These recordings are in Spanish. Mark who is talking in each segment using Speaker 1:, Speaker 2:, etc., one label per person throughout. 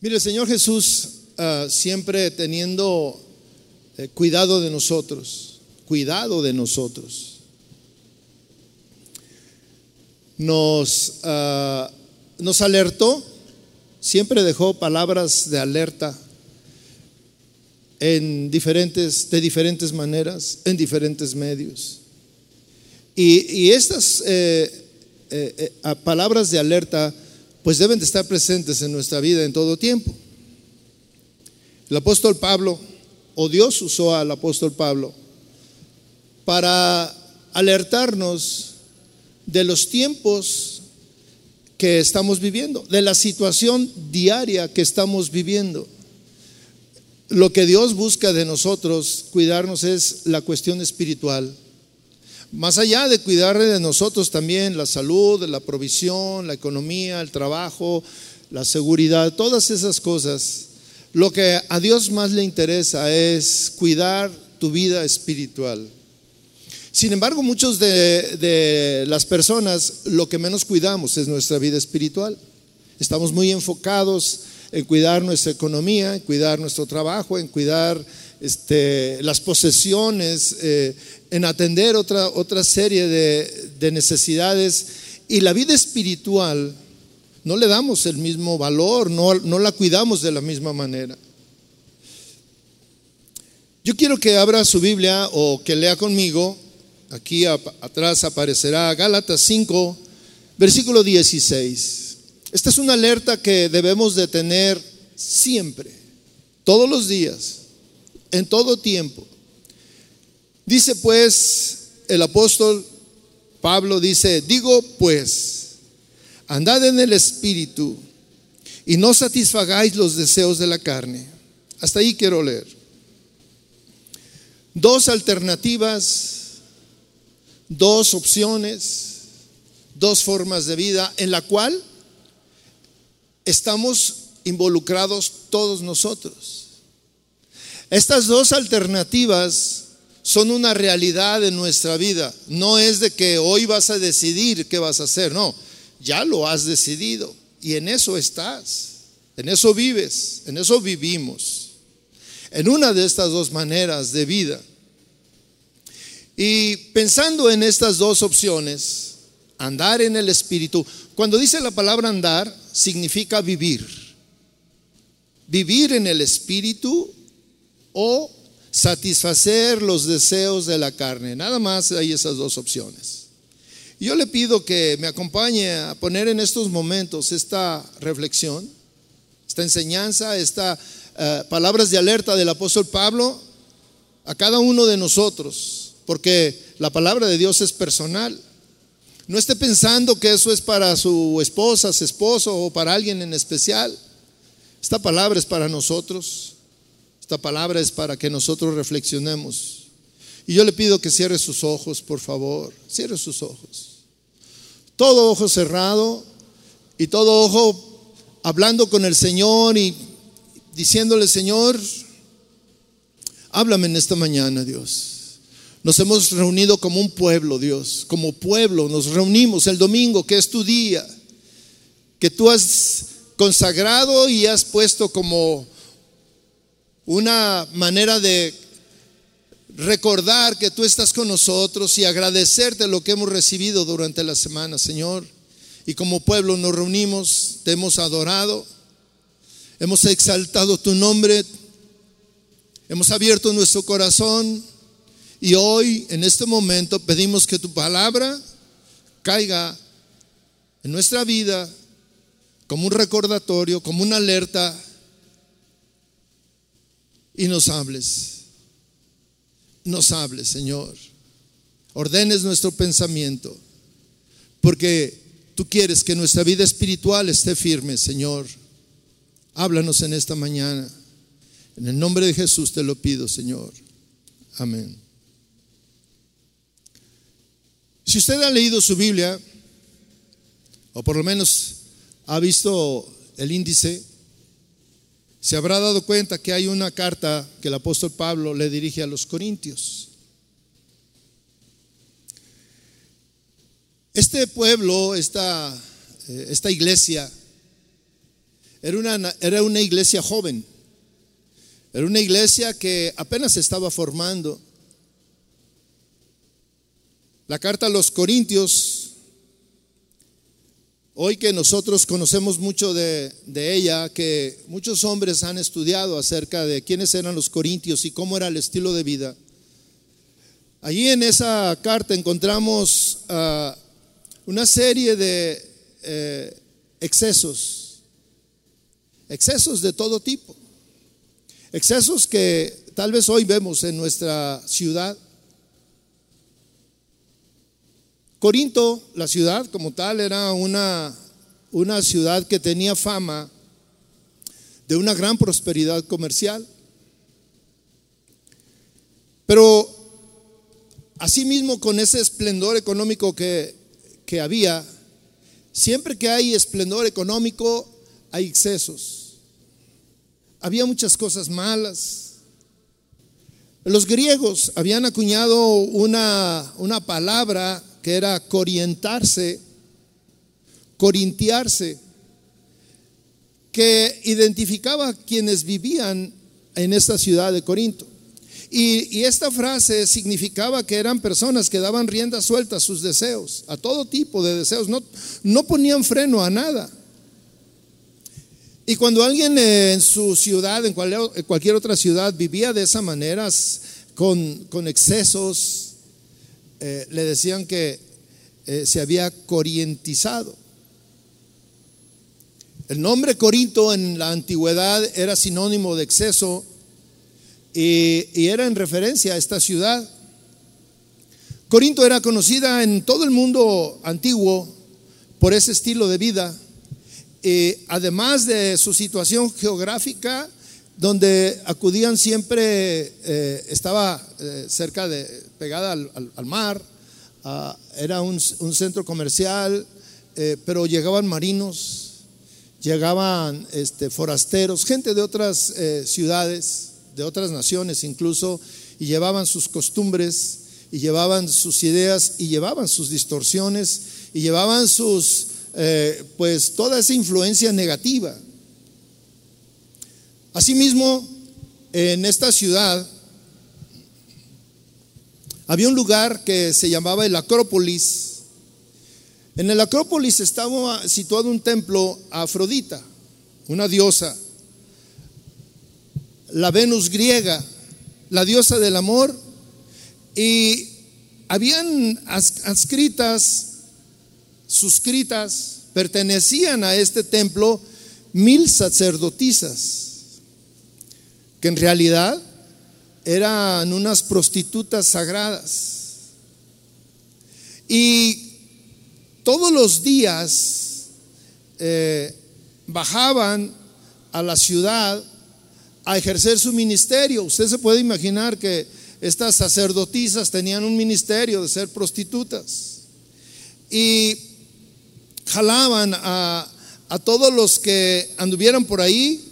Speaker 1: Mire, el Señor Jesús ah, siempre teniendo eh, cuidado de nosotros, cuidado de nosotros, nos, ah, nos alertó, siempre dejó palabras de alerta en diferentes, de diferentes maneras, en diferentes medios. Y, estas eh, eh, palabras de alerta pues deben de estar presentes en nuestra vida en todo tiempo. El apóstol Pablo, o Dios usó al apóstol Pablo, para alertarnos de los tiempos que estamos viviendo, de la situación diaria que estamos viviendo. Lo que Dios busca de nosotros, cuidarnos, es la cuestión espiritual más allá de cuidar de nosotros también la salud, la provisión, la economía, el trabajo, la seguridad, todas esas cosas, lo que a Dios más le interesa es cuidar tu vida espiritual. Sin embargo, muchos de, de, las personas lo que menos cuidamos es nuestra vida espiritual. Estamos muy enfocados en cuidar nuestra economía, en cuidar nuestro trabajo, en cuidar este, las posesiones, eh, en atender otra, otra serie de, necesidades. Y la vida espiritual no le damos el mismo valor, no, no la cuidamos de la misma manera. Yo quiero que abra su Biblia o que lea conmigo. Aquí atrás aparecerá Gálatas 5, versículo 16. Esta es una alerta que debemos de tener siempre, todos los días en todo tiempo. Dice pues el apóstol Pablo, dice, digo pues, andad en el Espíritu y no satisfagáis los deseos de la carne. Hasta ahí quiero leer. Dos alternativas, dos opciones, dos formas de vida en la cual estamos involucrados todos nosotros. Estas dos alternativas son una realidad en nuestra vida. No es de que hoy vas a decidir qué vas a hacer, no, ya lo has decidido y en eso estás, en eso vives, en eso vivimos, en una de estas dos maneras de vida. Y pensando en estas dos opciones, andar en el Espíritu, cuando dice la palabra andar, significa vivir. Vivir en el Espíritu o satisfacer los deseos de la carne. Nada más hay esas dos opciones. Yo le pido que me acompañe a poner en estos momentos esta reflexión, esta enseñanza, estas eh, palabras de alerta del apóstol Pablo a cada uno de nosotros, porque la palabra de Dios es personal. No esté pensando que eso es para su esposa, su esposo o para alguien en especial. Esta palabra es para nosotros. Esta palabra es para que nosotros reflexionemos. Y yo le pido que cierre sus ojos, por favor. Cierre sus ojos. Todo ojo cerrado y todo ojo hablando con el Señor y diciéndole, Señor, háblame en esta mañana, Dios. Nos hemos reunido como un pueblo, Dios, como pueblo. Nos reunimos el domingo, que es tu día, que tú has consagrado y has puesto como una manera de recordar que tú estás con nosotros y agradecerte lo que hemos recibido durante la semana, Señor. Y como pueblo nos reunimos, te hemos adorado, hemos exaltado tu nombre, hemos abierto nuestro corazón y hoy, en este momento, pedimos que tu palabra caiga en nuestra vida como un recordatorio, como una alerta y nos hables. Nos hables, Señor. Ordenes nuestro pensamiento, porque tú quieres que nuestra vida espiritual esté firme, Señor. Háblanos en esta mañana. En el nombre de Jesús te lo pido, Señor. Amén. Si usted ha leído su Biblia, o por lo menos ha visto el índice, se habrá dado cuenta que hay una carta que el apóstol Pablo le dirige a los corintios. Este pueblo, esta, eh, esta iglesia, Era una, era una iglesia joven. Era una iglesia que apenas se estaba formando. La carta a los Corintios, hoy que nosotros conocemos mucho de, ella, que muchos hombres han estudiado acerca de quiénes eran los Corintios y cómo era el estilo de vida. Allí en esa carta encontramos uh, una serie de eh, excesos, excesos de todo tipo, excesos que tal vez hoy vemos en nuestra ciudad. Corinto, la ciudad como tal, era una, una ciudad que tenía fama de una gran prosperidad comercial. Pero asimismo con ese esplendor económico que, que había, siempre que hay esplendor económico hay excesos. Había muchas cosas malas. Los griegos habían acuñado una, una palabra que era corientarse, corintiarse, que identificaba a quienes vivían en esta ciudad de Corinto. Y, esta frase significaba que eran personas que daban rienda suelta a sus deseos, a todo tipo de deseos, no, no ponían freno a nada. Y cuando alguien en su ciudad, en cualquier otra ciudad, vivía de esa manera, con, con excesos, eh, le decían que eh, se había corientizado. El nombre Corinto en la antigüedad era sinónimo de exceso y, y era en referencia a esta ciudad. Corinto era conocida en todo el mundo antiguo por ese estilo de vida. Y además de su situación geográfica, donde acudían siempre, eh, estaba eh, cerca de, pegada al, mar, uh, era un, centro comercial, eh, pero llegaban marinos, llegaban este, forasteros, gente de otras ciudades, de otras naciones incluso, y llevaban sus costumbres, y llevaban sus ideas, y llevaban sus distorsiones, y llevaban sus, pues toda esa influencia negativa. Asimismo, en esta ciudad había un lugar que se llamaba el Acrópolis. En el Acrópolis estaba situado un templo a Afrodita, una diosa, la Venus griega, la diosa del amor, y habían adscritas, suscritas, pertenecían a este templo mil sacerdotisas que en realidad eran unas prostitutas sagradas. Y todos los días eh, bajaban a la ciudad a ejercer su ministerio. Usted se puede imaginar que estas sacerdotisas tenían un ministerio de ser prostitutas. Y jalaban a, a todos los que anduvieran por ahí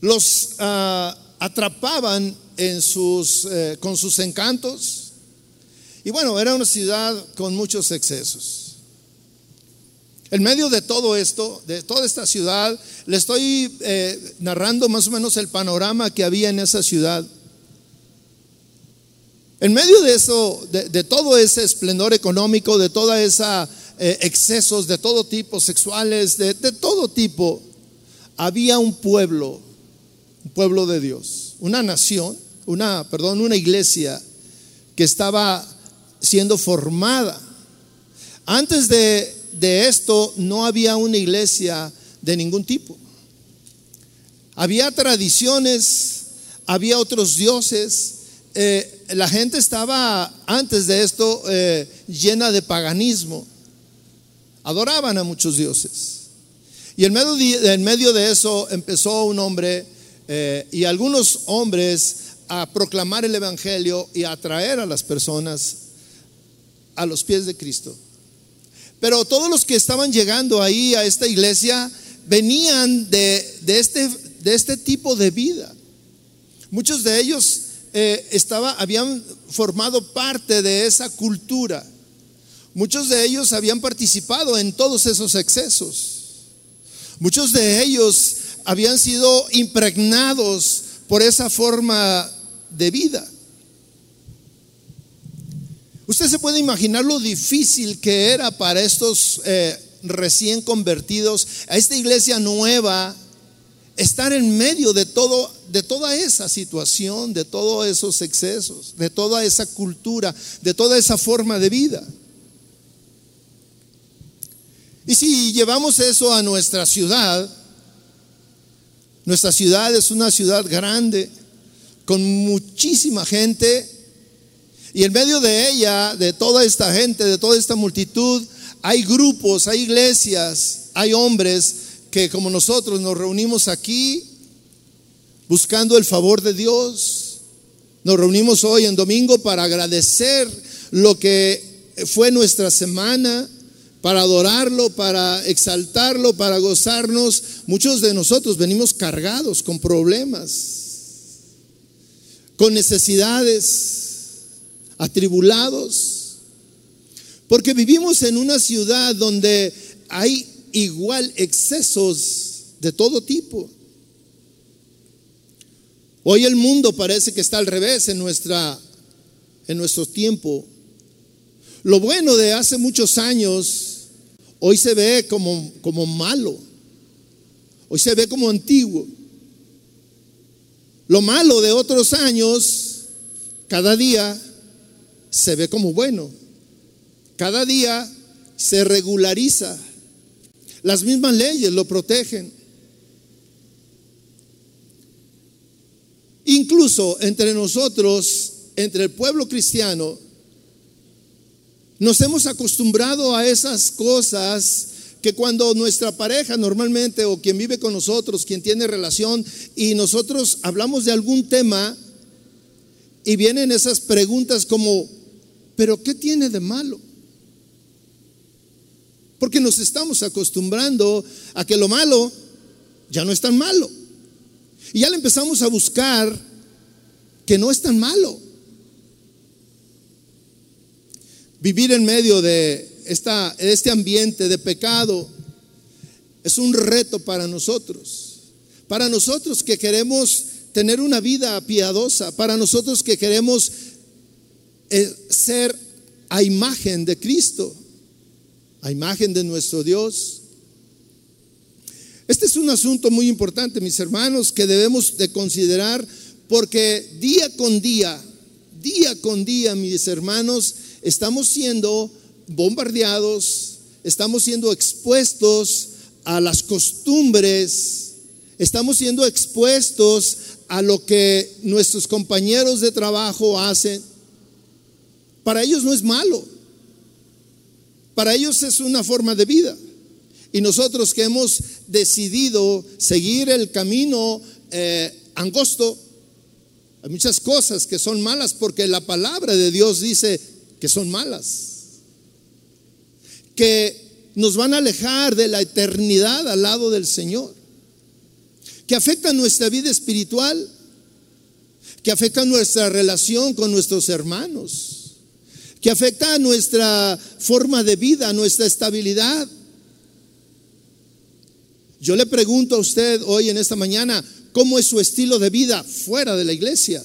Speaker 1: los uh, atrapaban en sus, eh, con sus encantos. Y bueno, era una ciudad con muchos excesos. En medio de todo esto, de toda esta ciudad, le estoy eh, narrando más o menos el panorama que había en esa ciudad. En medio de eso, de, todo ese esplendor económico, de toda esa eh, excesos de todo tipo, sexuales, de todo tipo, había un pueblo pueblo de Dios, una nación, una, perdón, una iglesia que estaba siendo formada. Antes de, de esto no había una iglesia de ningún tipo. Había tradiciones, había otros dioses. Eh, la gente estaba antes de esto eh, llena de paganismo. Adoraban a muchos dioses. Y en medio de, en medio de eso empezó un hombre eh, y algunos hombres a proclamar el Evangelio y a atraer a las personas a los pies de Cristo. Pero todos los que estaban llegando ahí a esta iglesia venían de, de, este, de este, tipo de vida. Muchos de ellos eh, estaba, habían formado parte de esa cultura. Muchos de ellos habían participado en todos esos excesos. Muchos de ellos habían sido impregnados por esa forma de vida. Usted se puede imaginar lo difícil que era para estos eh, recién convertidos, a esta iglesia nueva, estar en medio de todo, de toda esa situación, de todos esos excesos, de toda esa cultura, de toda esa forma de vida. Y si llevamos eso a nuestra ciudad, nuestra ciudad es una ciudad grande, con muchísima gente, y en medio de ella, de toda esta gente, de toda esta multitud, hay grupos, hay iglesias, hay hombres que como nosotros nos reunimos aquí buscando el favor de Dios. Nos reunimos hoy en domingo para agradecer lo que fue nuestra semana, para adorarlo, para exaltarlo, para gozarnos. Muchos de nosotros venimos cargados con problemas, con necesidades, atribulados, porque vivimos en una ciudad donde hay igual excesos de todo tipo. Hoy el mundo parece que está al revés en, nuestra, en nuestro tiempo. Lo bueno de hace muchos años Hoy se ve como, como malo. Hoy se ve como antiguo. Lo malo de otros años, cada día se ve como bueno. Cada día se regulariza. Las mismas leyes lo protegen. Incluso entre nosotros, entre el pueblo cristiano, nos hemos acostumbrado a esas cosas que cuando nuestra pareja normalmente o quien vive con nosotros, quien tiene relación y nosotros hablamos de algún tema y vienen esas preguntas como, pero ¿qué tiene de malo? Porque nos estamos acostumbrando a que lo malo ya no es tan malo. Y ya le empezamos a buscar que no es tan malo. Vivir en medio de esta, este ambiente de pecado es un reto para nosotros. Para nosotros que queremos tener una vida piadosa, para nosotros que queremos eh, ser a imagen de Cristo, a imagen de nuestro Dios. Este es un asunto muy importante, mis hermanos, que debemos de considerar porque día con día, día con día, mis hermanos, estamos siendo bombardeados, estamos siendo expuestos a las costumbres, estamos siendo expuestos a lo que nuestros compañeros de trabajo hacen. Para ellos no es malo, para ellos es una forma de vida. Y nosotros que hemos decidido seguir el camino eh, angosto, hay muchas cosas que son malas porque la palabra de Dios dice, que son malas, que nos van a alejar de la eternidad al lado del Señor, que afectan nuestra vida espiritual, que afectan nuestra relación con nuestros hermanos, que afecta nuestra forma de vida, nuestra estabilidad. Yo le pregunto a usted hoy en esta mañana, ¿cómo es su estilo de vida fuera de la iglesia?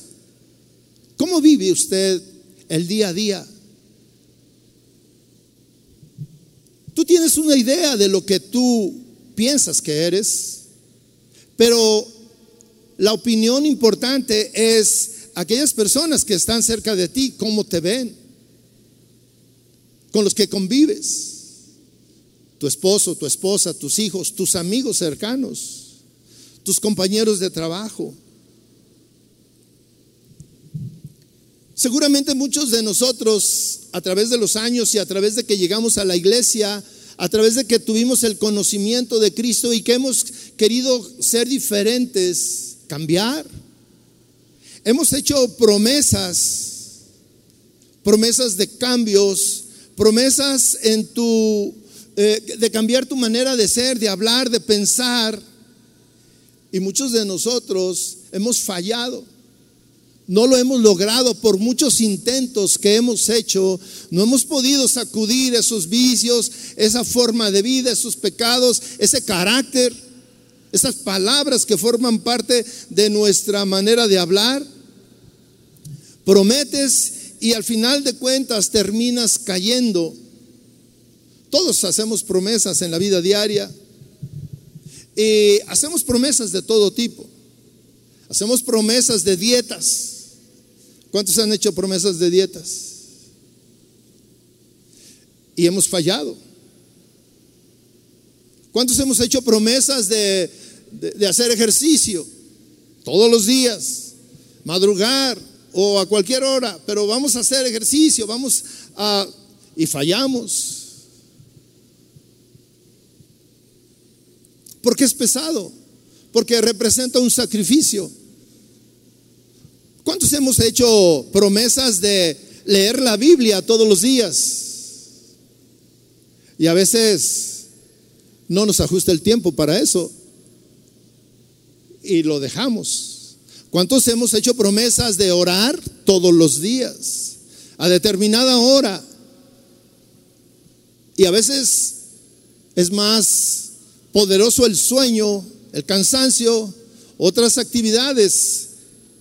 Speaker 1: ¿Cómo vive usted el día a día? Tú tienes una idea de lo que tú piensas que eres, pero la opinión importante es aquellas personas que están cerca de ti, cómo te ven, con los que convives, tu esposo, tu esposa, tus hijos, tus amigos cercanos, tus compañeros de trabajo. Seguramente muchos de nosotros, a través de los años y a través de que llegamos a la iglesia, a través de que tuvimos el conocimiento de Cristo y que hemos querido ser diferentes, cambiar, hemos hecho promesas, promesas de cambios, promesas en tu, eh, de cambiar tu manera de ser, de hablar, de pensar. Y muchos de nosotros hemos fallado no lo hemos logrado por muchos intentos que hemos hecho. No hemos podido sacudir esos vicios, esa forma de vida, esos pecados, ese carácter, esas palabras que forman parte de nuestra manera de hablar. Prometes y al final de cuentas terminas cayendo. Todos hacemos promesas en la vida diaria. Y hacemos promesas de todo tipo. Hacemos promesas de dietas. ¿Cuántos han hecho promesas de dietas? Y hemos fallado. ¿Cuántos hemos hecho promesas de, de, hacer ejercicio? Todos los días, madrugar o a cualquier hora, pero vamos a hacer ejercicio, vamos a... y fallamos. Porque es pesado, porque representa un sacrificio. ¿Cuántos hemos hecho promesas de leer la Biblia todos los días? Y a veces no nos ajusta el tiempo para eso y lo dejamos. ¿Cuántos hemos hecho promesas de orar todos los días a determinada hora? Y a veces es más poderoso el sueño, el cansancio, otras actividades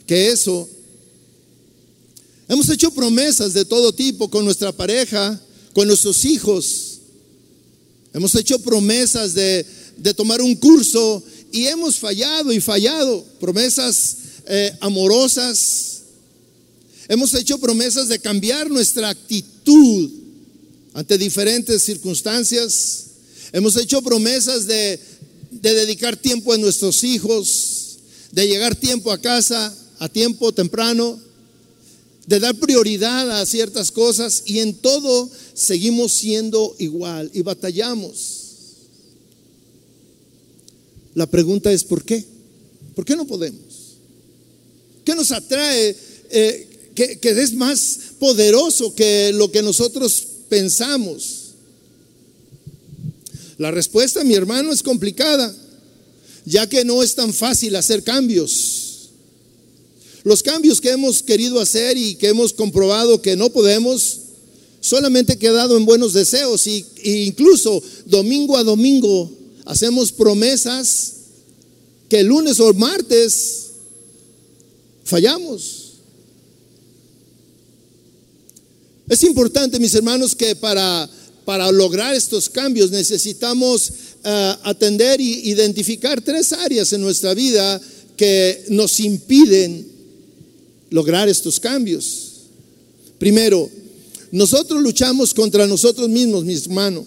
Speaker 1: que eso. Hemos hecho promesas de todo tipo con nuestra pareja, con nuestros hijos. Hemos hecho promesas de, tomar un curso y hemos fallado y fallado. Promesas eh, amorosas. Hemos hecho promesas de cambiar nuestra actitud ante diferentes circunstancias. Hemos hecho promesas de, de dedicar tiempo a nuestros hijos, de llegar tiempo a casa a tiempo temprano, de dar prioridad a ciertas cosas y en todo seguimos siendo igual y batallamos. La pregunta es ¿por qué? ¿Por qué no podemos? ¿Qué nos atrae eh, que, que es más poderoso que lo que nosotros pensamos? La respuesta, mi hermano, es complicada, ya que no es tan fácil hacer cambios. Los cambios que hemos querido hacer y que hemos comprobado que no podemos, solamente quedado en buenos deseos y, e incluso domingo a domingo hacemos promesas que el lunes o martes fallamos. Es importante, mis hermanos, que para, para lograr estos cambios necesitamos uh, atender e identificar tres áreas en nuestra vida que nos impiden lograr estos cambios. Primero, nosotros luchamos contra nosotros mismos, mi hermano.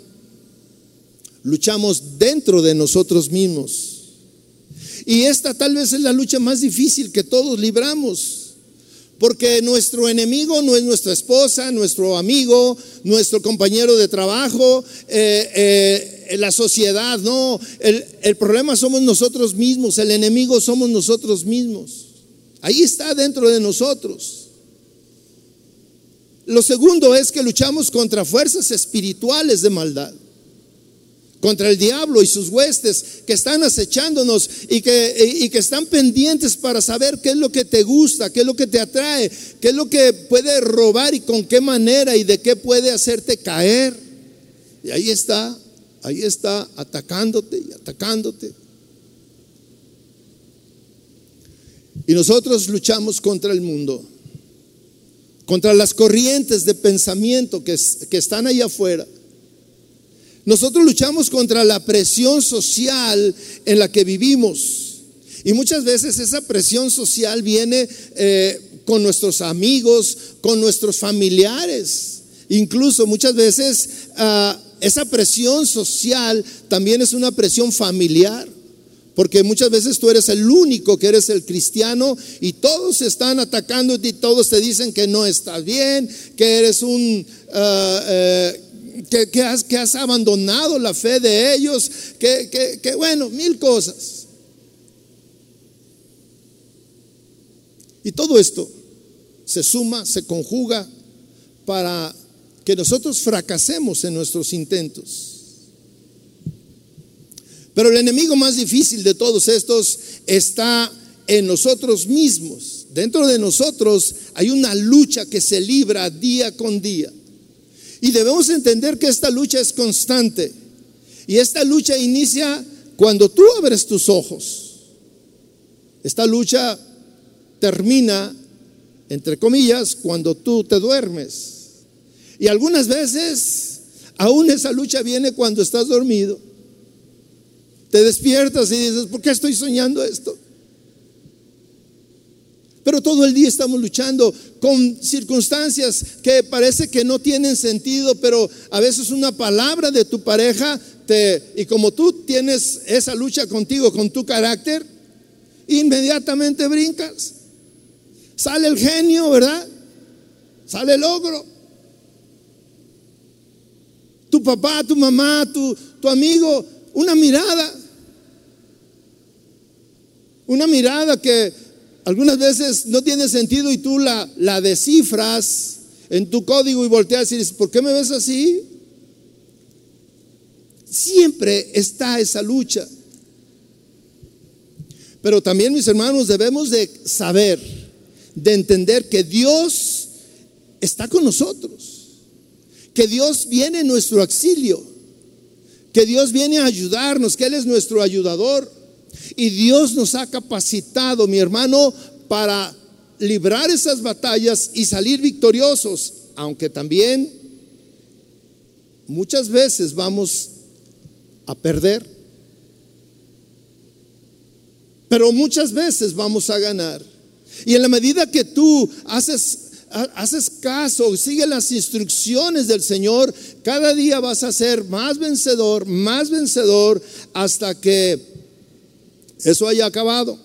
Speaker 1: Luchamos dentro de nosotros mismos. Y esta tal vez es la lucha más difícil que todos libramos. Porque nuestro enemigo no es nuestra esposa, nuestro amigo, nuestro compañero de trabajo, eh, eh, la sociedad, no. El problema somos nosotros mismos, el enemigo somos nosotros mismos. Ahí está dentro de nosotros. Lo segundo es que luchamos contra fuerzas espirituales de maldad, contra el diablo y sus huestes que están acechándonos y que, y que están pendientes para saber qué es lo que te gusta, qué es lo que te atrae, qué es lo que puede robar y con qué manera y de qué puede hacerte caer. Y ahí está, ahí está atacándote y atacándote. Y nosotros luchamos contra el mundo, contra las corrientes de pensamiento que, que están ahí afuera. Nosotros luchamos contra la presión social en la que vivimos. Y muchas veces esa presión social viene eh, con nuestros amigos, con nuestros familiares. Incluso muchas veces ah, esa presión social también es una presión familiar. Porque muchas veces tú eres el único que eres el cristiano y todos están atacando y todos te dicen que no estás bien, que eres un... Ah, eh, que, has, que, has, abandonado la fe de ellos, que, que bueno, mil cosas. Y todo esto se suma, se conjuga para que nosotros fracasemos en nuestros intentos. Pero el enemigo más difícil de todos estos está en nosotros mismos, dentro de nosotros hay una lucha que se libra día con día. Y debemos entender que esta lucha es constante. Y esta lucha inicia cuando tú abres tus ojos. Esta lucha termina, entre comillas, cuando tú te duermes. Y algunas veces, aún esa lucha viene cuando estás dormido. Te despiertas y dices, ¿por qué estoy soñando esto? Pero todo el día estamos luchando con circunstancias que parece que no tienen sentido, pero a veces una palabra de tu pareja te, y como tú tienes esa lucha contigo, con tu carácter, inmediatamente brincas. Sale el genio, ¿verdad? Sale el ogro. Tu papá, tu mamá, tu, tu amigo, una mirada. Una mirada que algunas veces no tiene sentido y tú la, la descifras en tu código y volteas y dices, ¿por qué me ves así? Siempre está esa lucha. Pero también, mis hermanos, debemos de saber, de entender que Dios está con nosotros, que Dios viene en nuestro auxilio, que Dios viene a ayudarnos, que Él es nuestro ayudador. Y Dios nos ha capacitado, mi hermano, para librar esas batallas y salir victoriosos, aunque también muchas veces vamos a perder, pero muchas veces vamos a ganar. Y en la medida que tú haces, haces caso, sigue las instrucciones del Señor, cada día vas a ser más vencedor, más vencedor, hasta que eso haya acabado.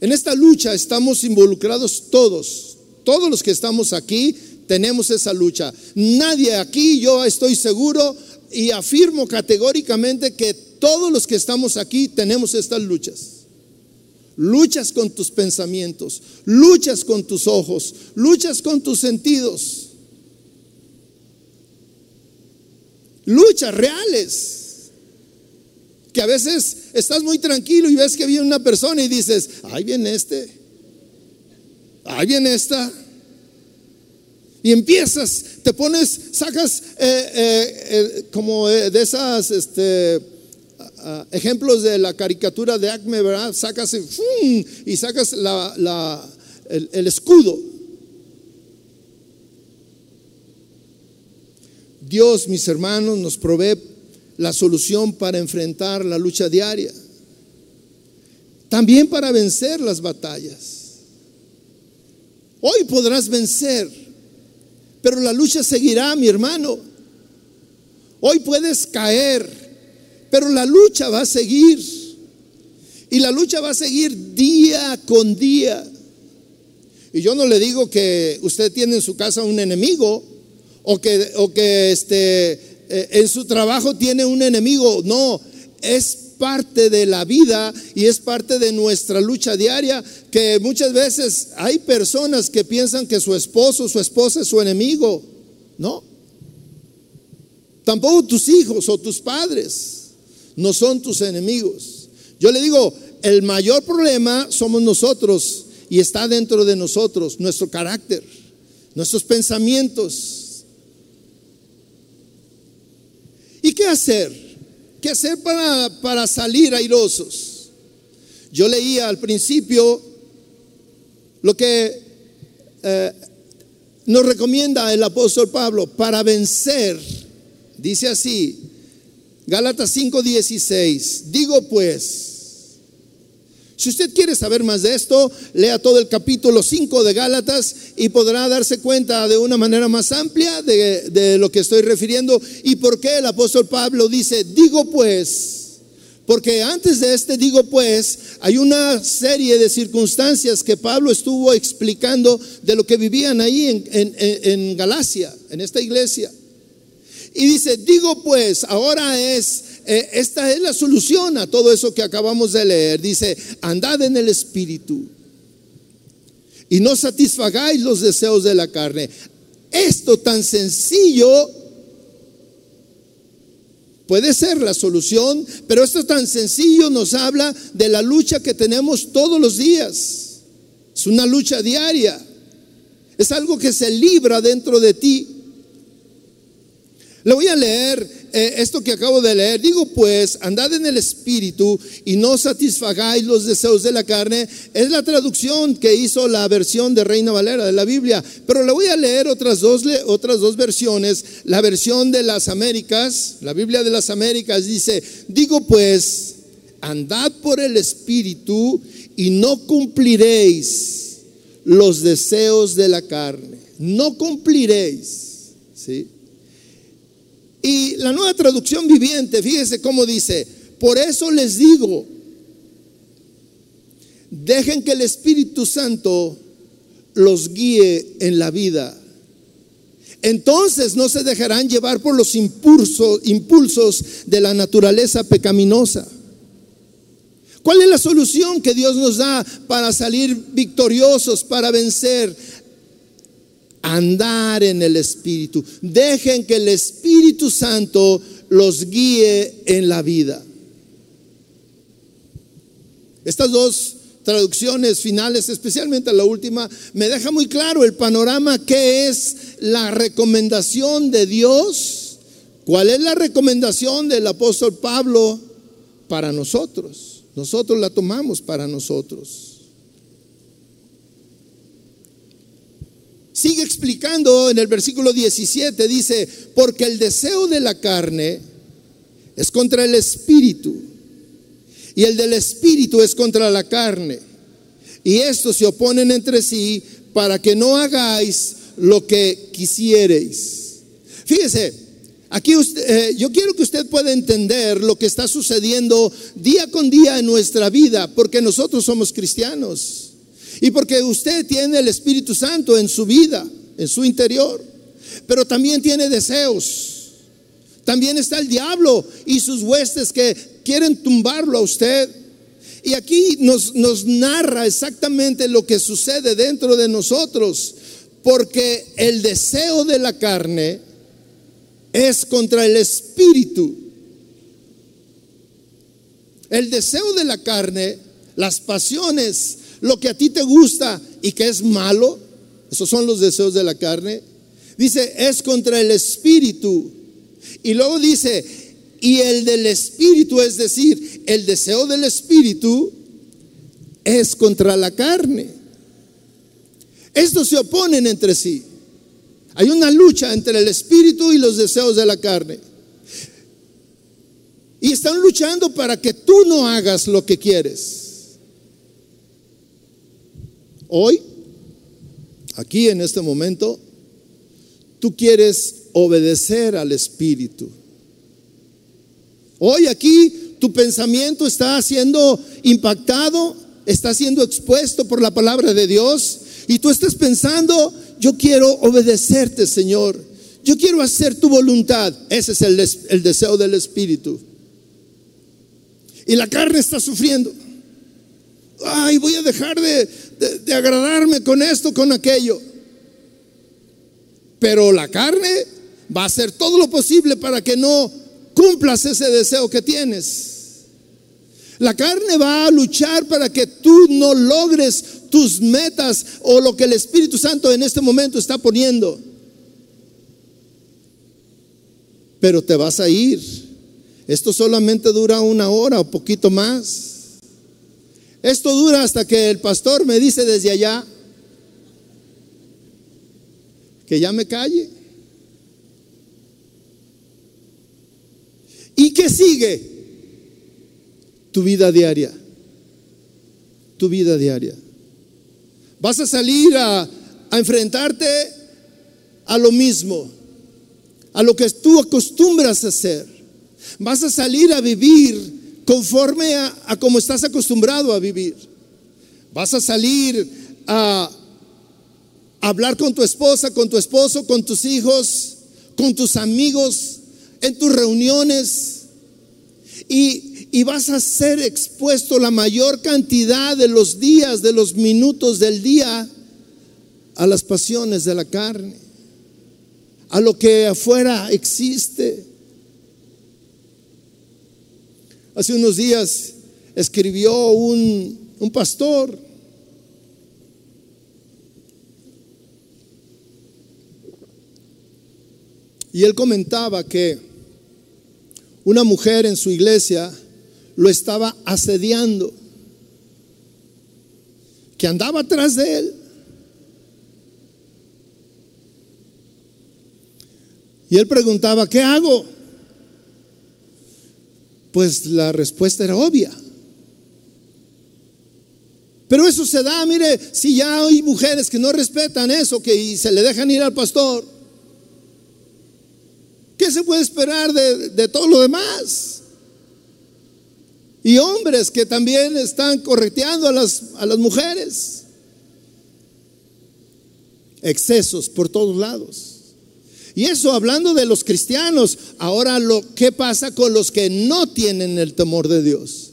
Speaker 1: En esta lucha estamos involucrados todos, todos los que estamos aquí tenemos esa lucha. Nadie aquí, yo estoy seguro y afirmo categóricamente que todos los que estamos aquí tenemos estas luchas. Luchas con tus pensamientos, luchas con tus ojos, luchas con tus sentidos. Luchas reales que a veces estás muy tranquilo y ves que viene una persona y dices, ahí viene este, ahí viene esta. Y empiezas, te pones, sacas eh, eh, eh, como de esas este, ejemplos de la caricatura de Acme, ¿verdad? Sacas y sacas el, el escudo. Dios, mis hermanos, nos provee la solución para enfrentar la lucha diaria. También para vencer las batallas. Hoy podrás vencer, pero la lucha seguirá, mi hermano. Hoy puedes caer, pero la lucha va a seguir. Y la lucha va a seguir día con día. Y yo no le digo que usted tiene en su casa un enemigo o que, o que este, en su trabajo tiene un enemigo. No, es parte de la vida y es parte de nuestra lucha diaria que muchas veces hay personas que piensan que su esposo, su esposa es su enemigo. No. Tampoco tus hijos o tus padres no son tus enemigos. Yo le digo, el mayor problema somos nosotros y está dentro de nosotros, nuestro carácter, nuestros pensamientos. ¿Y qué hacer? ¿Qué hacer para, para salir airosos? Yo leía al principio lo que eh, nos recomienda el apóstol Pablo para vencer. Dice así, Gálatas 5:16, digo pues, si usted quiere saber más de esto, lea todo el capítulo 5 de Gálatas y podrá darse cuenta de una manera más amplia de, lo que estoy refiriendo y por qué el apóstol Pablo dice, digo pues, porque antes de este digo pues, hay una serie de circunstancias que Pablo estuvo explicando de lo que vivían ahí en, en Galacia, en esta iglesia. Y dice, digo pues, ahora es eh, esta es la solución a todo eso que acabamos de leer. Dice, andad en el Espíritu y no satisfagáis los deseos de la carne. Esto tan sencillo puede ser la solución, pero esto tan sencillo nos habla de la lucha que tenemos todos los días. Es una lucha diaria. Es algo que se libra dentro de ti. Le voy a leer eh, esto que acabo de leer. Digo pues, andad en el espíritu y no satisfagáis los deseos de la carne. Es la traducción que hizo la versión de Reina Valera de la Biblia. Pero le voy a leer otras dos, otras dos versiones. La versión de las Américas, la Biblia de las Américas dice, digo pues, andad por el espíritu y no cumpliréis los deseos de la carne. No cumpliréis. ¿Sí? La nueva traducción viviente, fíjese cómo dice, por eso les digo, dejen que el Espíritu Santo los guíe en la vida. Entonces no se dejarán llevar por los impulsos, impulsos de la naturaleza pecaminosa. ¿Cuál es la solución que Dios nos da para salir victoriosos, para vencer andar en el Espíritu. Dejen que el Espíritu Santo los guíe en la vida. Estas dos traducciones finales, especialmente la última, me deja muy claro el panorama que es la recomendación de Dios, cuál es la recomendación del apóstol Pablo para nosotros. Nosotros la tomamos para nosotros. Sigue explicando en el versículo 17, dice, porque el deseo de la carne es contra el espíritu y el del espíritu es contra la carne. Y estos se oponen entre sí para que no hagáis lo que quisiereis. Fíjese, aquí eh, yo quiero que usted pueda entender lo que está sucediendo día con día en nuestra vida, porque nosotros somos cristianos. Y porque usted tiene el Espíritu Santo en su vida, en su interior. Pero también tiene deseos. También está el diablo y sus huestes que quieren tumbarlo a usted. Y aquí nos, nos narra exactamente lo que sucede dentro de nosotros. Porque el deseo de la carne es contra el espíritu. El deseo de la carne, las pasiones, lo que a ti te gusta y que es malo, esos son los deseos de la carne, dice, es contra el espíritu. Y luego dice, y el del espíritu, es decir, el deseo del espíritu es contra la carne. Estos se oponen entre sí. Hay una lucha entre el espíritu y los deseos de la carne. Y están luchando para que tú no hagas lo que quieres. Hoy, aquí en este momento, tú quieres obedecer al Espíritu. Hoy aquí tu pensamiento está siendo impactado, está siendo expuesto por la palabra de Dios y tú estás pensando, yo quiero obedecerte, Señor. Yo quiero hacer tu voluntad. Ese es el, el deseo del Espíritu. Y la carne está sufriendo ay, voy a dejar de, de, agradarme con esto, con aquello. Pero la carne va a hacer todo lo posible para que no cumplas ese deseo que tienes. La carne va a luchar para que tú no logres tus metas o lo que el Espíritu Santo en este momento está poniendo. Pero te vas a ir. Esto solamente dura una hora o poquito más. Esto dura hasta que el pastor me dice desde allá que ya me calle. ¿Y qué sigue? Tu vida diaria. Tu vida diaria. Vas a salir a, enfrentarte a lo mismo, a lo que tú acostumbras a hacer. Vas a salir a vivir conforme a, como estás acostumbrado a vivir. Vas a salir a hablar con tu esposa, con tu esposo, con tus hijos, con tus amigos, en tus reuniones. Y, y, vas a ser expuesto la mayor cantidad de los días, de los minutos del día a las pasiones de la carne, a lo que afuera existe. Hace unos días escribió un, un pastor. Y él comentaba que una mujer en su iglesia lo estaba asediando, que andaba atrás de él. Y él preguntaba, ¿qué hago? Pues la respuesta era obvia. Pero eso se da, mire, si ya hay mujeres que no respetan eso, que se le dejan ir al pastor, ¿qué se puede esperar de, todo lo demás? Y hombres que también están correteando a las, a las mujeres. Excesos por todos lados. Y eso hablando de los cristianos, ahora lo que pasa con los que no tienen el temor de Dios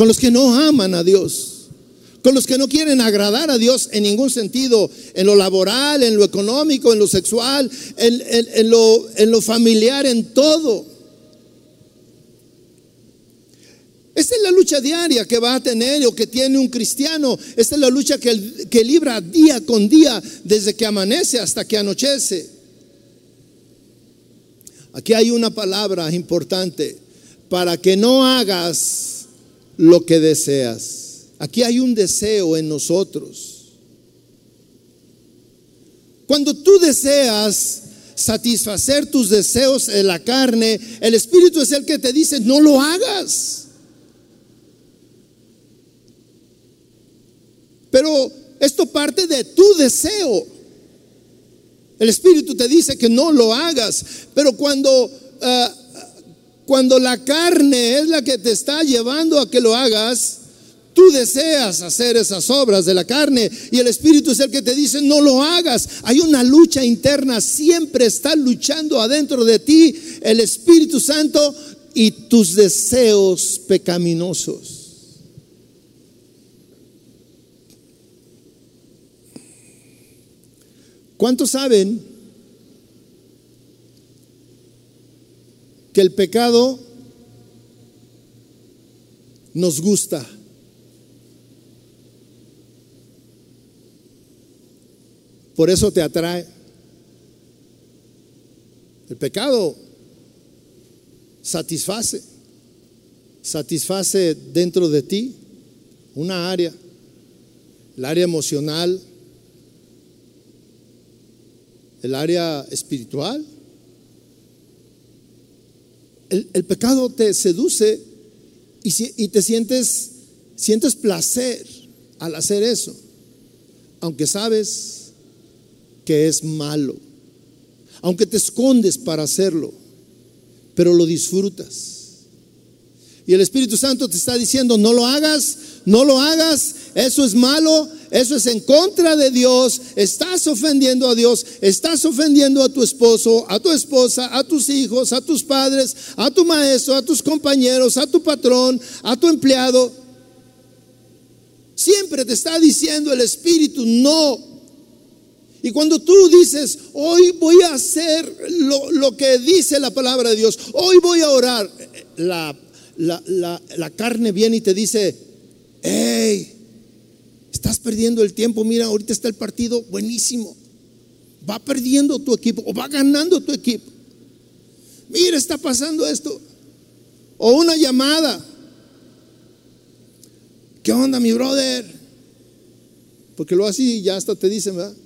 Speaker 1: con los que no aman a Dios, con los que no quieren agradar a Dios en ningún sentido, en lo laboral, en lo económico, en lo sexual, en, lo, en lo, familiar, en todo. Esta es la lucha diaria que va a tener o que tiene un cristiano. Esta es la lucha que, que libra día con día, desde que amanece hasta que anochece. Aquí hay una palabra importante, para que no hagas lo que deseas. Aquí hay un deseo en nosotros. Cuando tú deseas satisfacer tus deseos en la carne, el Espíritu es el que te dice, no lo hagas. Pero esto parte de tu deseo. El Espíritu te dice que no lo hagas. Pero cuando ah, cuando la carne es la que te está llevando a que lo hagas, tú deseas hacer esas obras de la carne y el Espíritu es el que te dice, no lo hagas. Hay una lucha interna, siempre está luchando adentro de ti el Espíritu Santo y tus deseos pecaminosos. ¿Cuántos saben que el pecado nos gusta. Por eso te atrae. El pecado satisface, satisface dentro de ti una área, el área emocional, el área espiritual, el, pecado te seduce y, y te sientes, sientes placer al hacer eso, aunque sabes que es malo, aunque te escondes para hacerlo, pero lo disfrutas. Y el Espíritu Santo te está diciendo, no lo hagas, no lo hagas, eso es malo, eso es en contra de Dios, estás ofendiendo a Dios, estás ofendiendo a tu esposo, a tu esposa, a tus hijos, a tus padres, a tu maestro, a tus compañeros, a tu patrón, a tu empleado. Siempre te está diciendo el Espíritu, no. Y cuando tú dices, hoy voy a hacer lo, que dice la palabra de Dios, hoy voy a orar, la, la, la carne viene y te dice, hey, Estás perdiendo el tiempo. Mira, ahorita está el partido buenísimo. Va perdiendo tu equipo o va ganando tu equipo. Mira, está pasando esto. O una llamada. ¿Qué onda, mi brother? Porque lo así ya hasta te dicen, ¿verdad?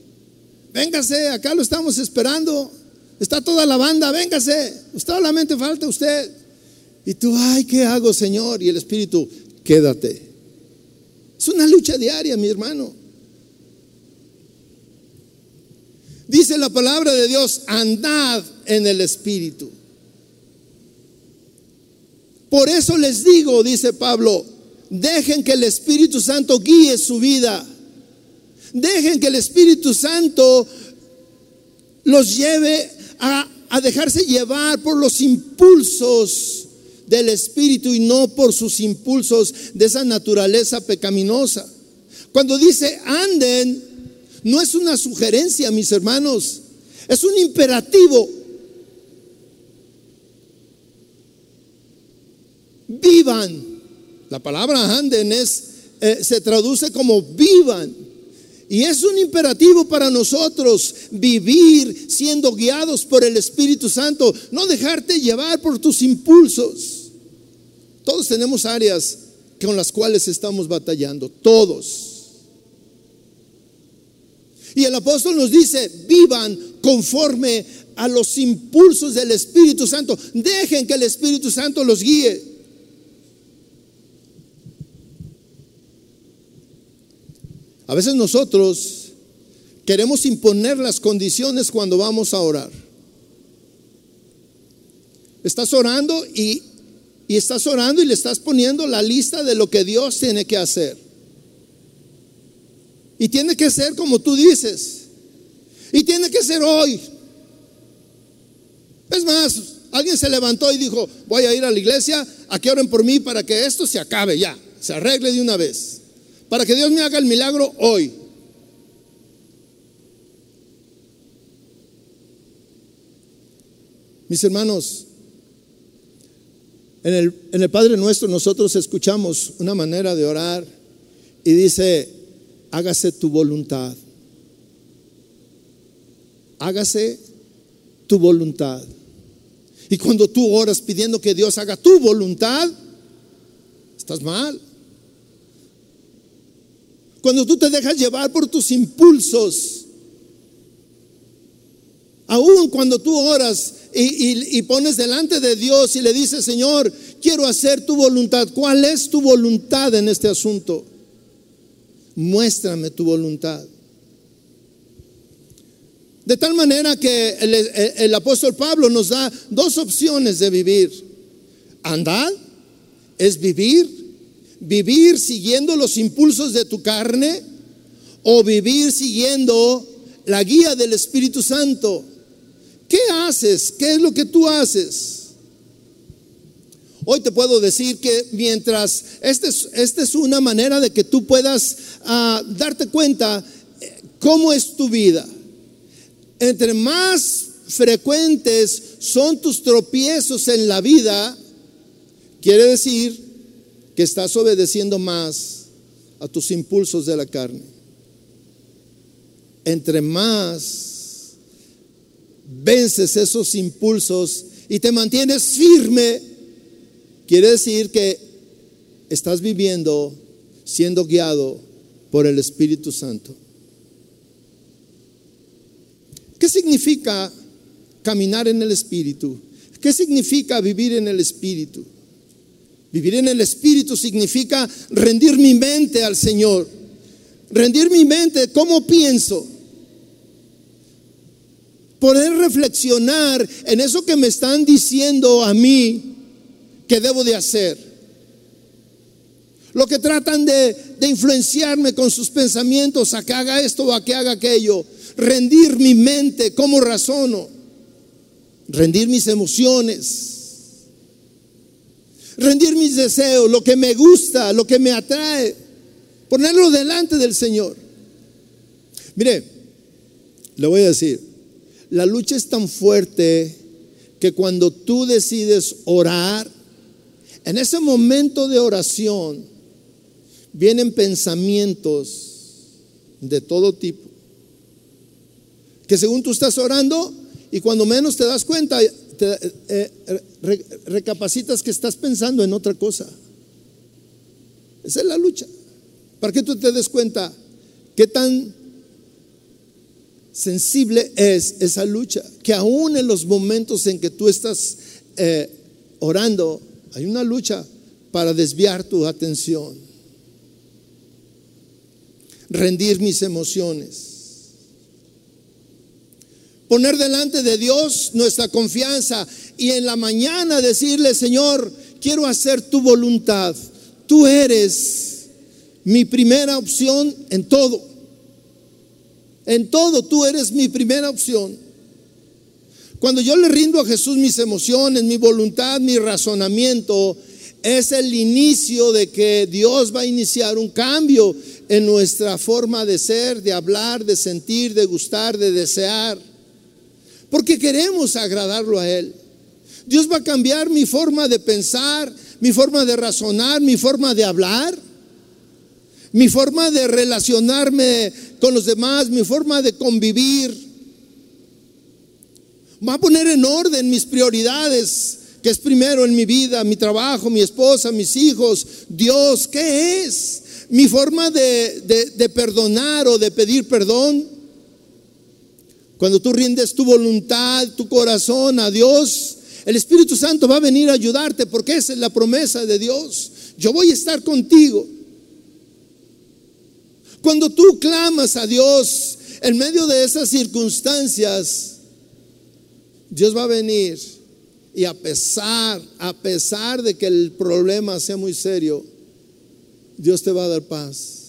Speaker 1: Véngase, acá lo estamos esperando. Está toda la banda, véngase. Solamente falta usted. Y tú, ay, ¿qué hago, Señor? Y el Espíritu, quédate. Es una lucha diaria, mi hermano. Dice la palabra de Dios, andad en el Espíritu. Por eso les digo, dice Pablo, dejen que el Espíritu Santo guíe su vida. Dejen que el Espíritu Santo los lleve a, dejarse llevar por los impulsos del Espíritu y no por sus impulsos de esa naturaleza pecaminosa. Cuando dice anden, no es una sugerencia, mis hermanos, es un imperativo. Vivan. La palabra anden es, eh, se traduce como vivan. Y es un imperativo para nosotros vivir siendo guiados por el Espíritu Santo, no dejarte llevar por tus impulsos. Todos tenemos áreas con las cuales estamos batallando, todos. Y el apóstol nos dice, vivan conforme a los impulsos del Espíritu Santo. Dejen que el Espíritu Santo los guíe. A veces nosotros queremos imponer las condiciones cuando vamos a orar. Estás orando y, y, estás orando y le estás poniendo la lista de lo que Dios tiene que hacer. Y tiene que ser como tú dices. Y tiene que ser hoy. Es más, alguien se levantó y dijo, voy a ir a la iglesia a que oren por mí para que esto se acabe ya, se arregle de una vez. Para que Dios me haga el milagro hoy. Mis hermanos, en el, Padre nuestro nosotros escuchamos una manera de orar y dice, hágase tu voluntad. Hágase tu voluntad. Y cuando tú oras pidiendo que Dios haga tu voluntad, estás mal. Cuando tú te dejas llevar por tus impulsos, aún cuando tú oras y, y, pones delante de Dios y le dices, Señor, quiero hacer tu voluntad, ¿cuál es tu voluntad en este asunto? muéstrame tu voluntad. De tal manera que el, apóstol Pablo nos da dos opciones de vivir. Andar es vivir, vivir siguiendo los impulsos de tu carne o vivir siguiendo la guía del Espíritu Santo. ¿Qué haces? ¿Qué es lo que tú haces? Hoy te puedo decir que mientras, esta es, este es una manera de que tú puedas ah, darte cuenta eh, cómo es tu vida. Entre más frecuentes son tus tropiezos en la vida, quiere decir que estás obedeciendo más a tus impulsos de la carne. Entre más vences esos impulsos y te mantienes firme Quiere decir que estás viviendo siendo guiado por el Espíritu Santo. ¿Qué significa caminar en el Espíritu? ¿Qué significa vivir en el Espíritu? Vivir en el Espíritu significa rendir mi mente al Señor. Rendir mi mente, ¿cómo pienso? Poder reflexionar en eso que me están diciendo a mí que debo de hacer. Lo que tratan de, de, influenciarme con sus pensamientos a que haga esto o a que haga aquello. Rendir mi mente, como razono. Rendir mis emociones. Rendir mis deseos, lo que me gusta, lo que me atrae. Ponerlo delante del Señor. Mire, le voy a decir, la lucha es tan fuerte que cuando tú decides orar, en ese momento de oración vienen pensamientos de todo tipo. Que según tú estás orando y cuando menos te das cuenta, te, eh, recapacitas que estás pensando en otra cosa. Esa es la lucha. Para que tú te des cuenta qué tan sensible es esa lucha. Que aún en los momentos en que tú estás eh, orando, hay una lucha para desviar tu atención. Rendir mis emociones. Poner delante de Dios nuestra confianza y en la mañana decirle, Señor, quiero hacer tu voluntad. Tú eres mi primera opción en todo. En todo tú eres mi primera opción. Cuando yo le rindo a Jesús mis emociones, mi voluntad, mi razonamiento, es el inicio de que Dios va a iniciar un cambio en nuestra forma de ser, de hablar, de sentir, de gustar, de desear. Porque queremos agradarlo a Él. Dios va a cambiar mi forma de pensar, mi forma de razonar, mi forma de hablar. mi forma de relacionarme con los demás, mi forma de convivir. Va a poner en orden mis prioridades, que es primero en mi vida, mi trabajo, mi esposa, mis hijos, Dios, ¿qué es? Mi forma de, de perdonar o de pedir perdón. Cuando tú rindes tu voluntad, tu corazón a Dios, el Espíritu Santo va a venir a ayudarte porque esa es la promesa de Dios. Yo voy a estar contigo. Cuando tú clamas a Dios en medio de esas circunstancias, Dios va a venir y a pesar, a pesar de que el problema sea muy serio, Dios te va a dar paz.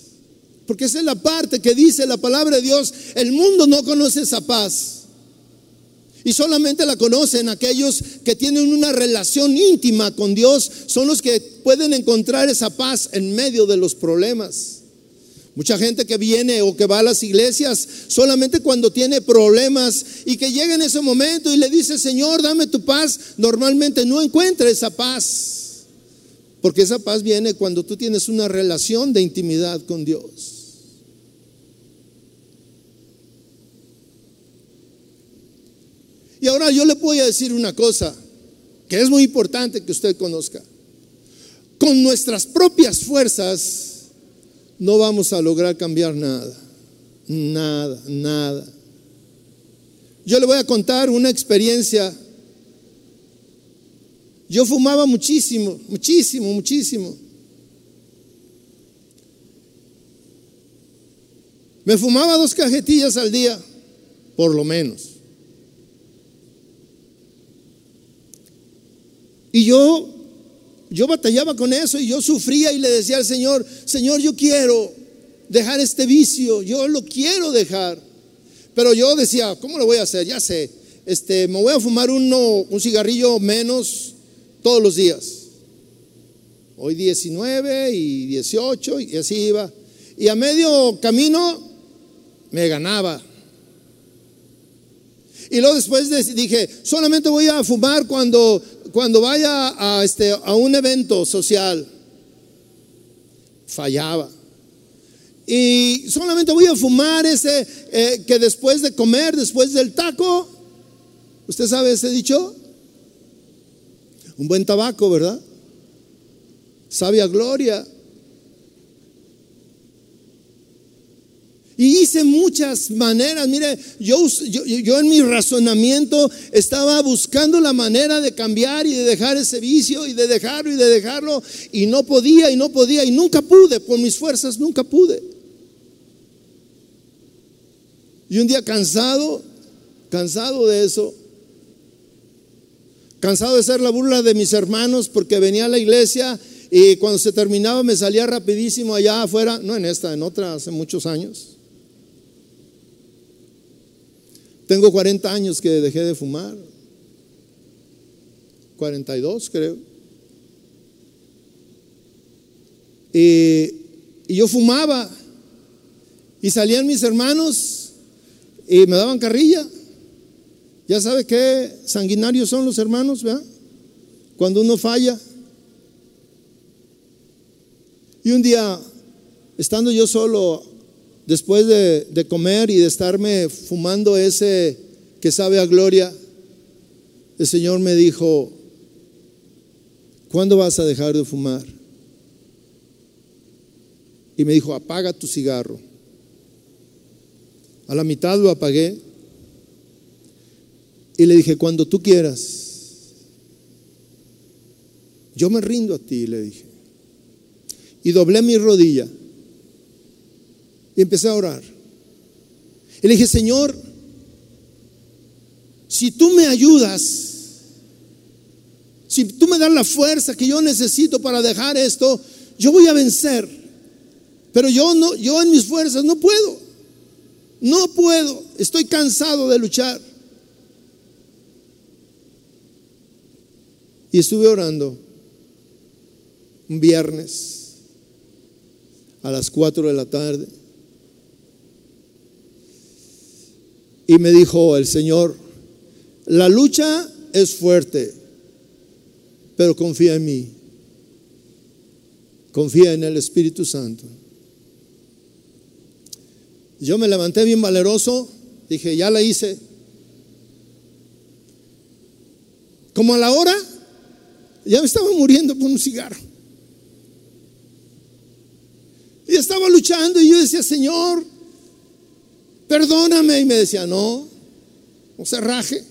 Speaker 1: Porque esa es la parte que dice la palabra de Dios. El mundo no conoce esa paz. Y solamente la conocen aquellos que tienen una relación íntima con Dios. Son los que pueden encontrar esa paz en medio de los problemas. Mucha gente que viene o que va a las iglesias solamente cuando tiene problemas y que llega en ese momento y le dice, Señor, dame tu paz, normalmente no encuentra esa paz. Porque esa paz viene cuando tú tienes una relación de intimidad con Dios. Y ahora yo le voy a decir una cosa que es muy importante que usted conozca. Con nuestras propias fuerzas, no vamos a lograr cambiar nada. Nada, nada. Yo le voy a contar una experiencia. Yo fumaba muchísimo, muchísimo, muchísimo. Me fumaba dos cajetillas al día, por lo menos. Y yo yo batallaba con eso y yo sufría y le decía al Señor, Señor, yo quiero dejar este vicio, yo lo quiero dejar. Pero yo decía, ¿cómo lo voy a hacer? Ya sé, este, me voy a fumar uno, un cigarrillo menos todos los días. Hoy 19 y 18 y así iba. Y a medio camino me ganaba. Y luego después dije, solamente voy a fumar cuando cuando vaya a, este, a un evento social, fallaba. Y solamente voy a fumar ese eh, que después de comer, después del taco, ¿usted sabe ese dicho? Un buen tabaco, ¿verdad? Sabia gloria. Y hice muchas maneras. Mire, yo, yo, en mi razonamiento estaba buscando la manera de cambiar y de dejar ese vicio y de dejarlo y de dejarlo. Y no podía y no podía y nunca pude. Por mis fuerzas nunca pude. Y un día cansado, cansado de eso, cansado de ser la burla de mis hermanos porque venía a la iglesia y cuando se terminaba me salía rapidísimo allá afuera, no en esta, en otra, hace muchos años Tengo 40 años que dejé de fumar. 42 creo. Y, yo fumaba y salían mis hermanos y me daban carrilla. Ya sabe qué sanguinarios son los hermanos, ¿verdad? Cuando uno falla. Y un día, estando yo solo después de, comer y de estarme fumando ese que sabe a gloria, el Señor me dijo, ¿cuándo vas a dejar de fumar? Y me dijo, apaga tu cigarro. A la mitad lo apagué y le dije, cuando tú quieras, yo me rindo a ti, le dije. Y doblé mi rodilla y empecé a orar. Y le dije, Señor, si tú me ayudas, si tú me das la fuerza que yo necesito para dejar esto, yo voy a vencer. Pero yo no, yo en mis fuerzas no puedo. No puedo. Estoy cansado de luchar. Y estuve orando un viernes a las 4 de la tarde. Y me dijo el Señor, la lucha es fuerte, pero confía en mí. Confía en el Espíritu Santo. Yo me levanté bien valeroso, dije, ya la hice. Como a la hora, ya me estaba muriendo por un cigarro. Y estaba luchando y yo decía, Señor, perdóname. Y me decía, no, no se raje.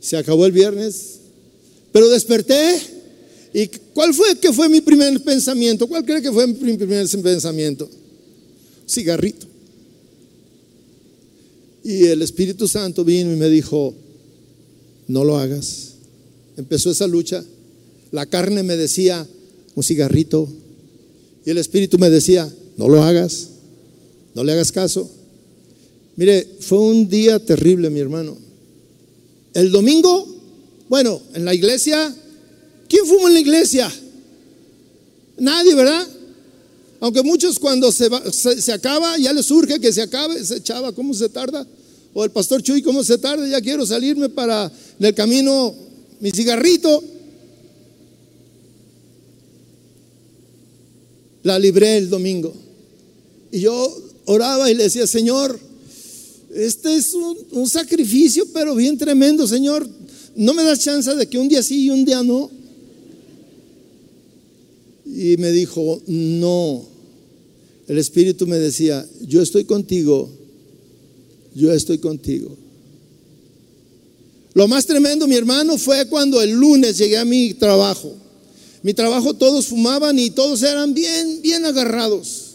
Speaker 1: Se acabó el viernes, pero desperté. ¿Y cuál fue que fue mi primer pensamiento? ¿Cuál cree que fue mi primer pensamiento? Cigarrito. Y el Espíritu Santo vino y me dijo, no lo hagas. Empezó esa lucha. La carne me decía, un cigarrito. Y el Espíritu me decía, no lo hagas, no le hagas caso. Mire, fue un día terrible, mi hermano. El domingo, bueno, en la iglesia, ¿quién fuma en la iglesia? Nadie, ¿verdad? Aunque muchos cuando se, se, acaba, ya les surge que se acabe, se echaba, ¿cómo se tarda? O el pastor Chuy, ¿cómo se tarda? Ya quiero salirme para el camino mi cigarrito. La libré el domingo. Y yo oraba y le decía, Señor, este es un, sacrificio, pero bien tremendo, Señor. No me das chance de que un día sí y un día no. Y me dijo, no. El Espíritu me decía, yo estoy contigo, yo estoy contigo. Lo más tremendo, mi hermano, fue cuando el lunes llegué a mi trabajo. Mi trabajo todos fumaban y todos eran bien, bien agarrados.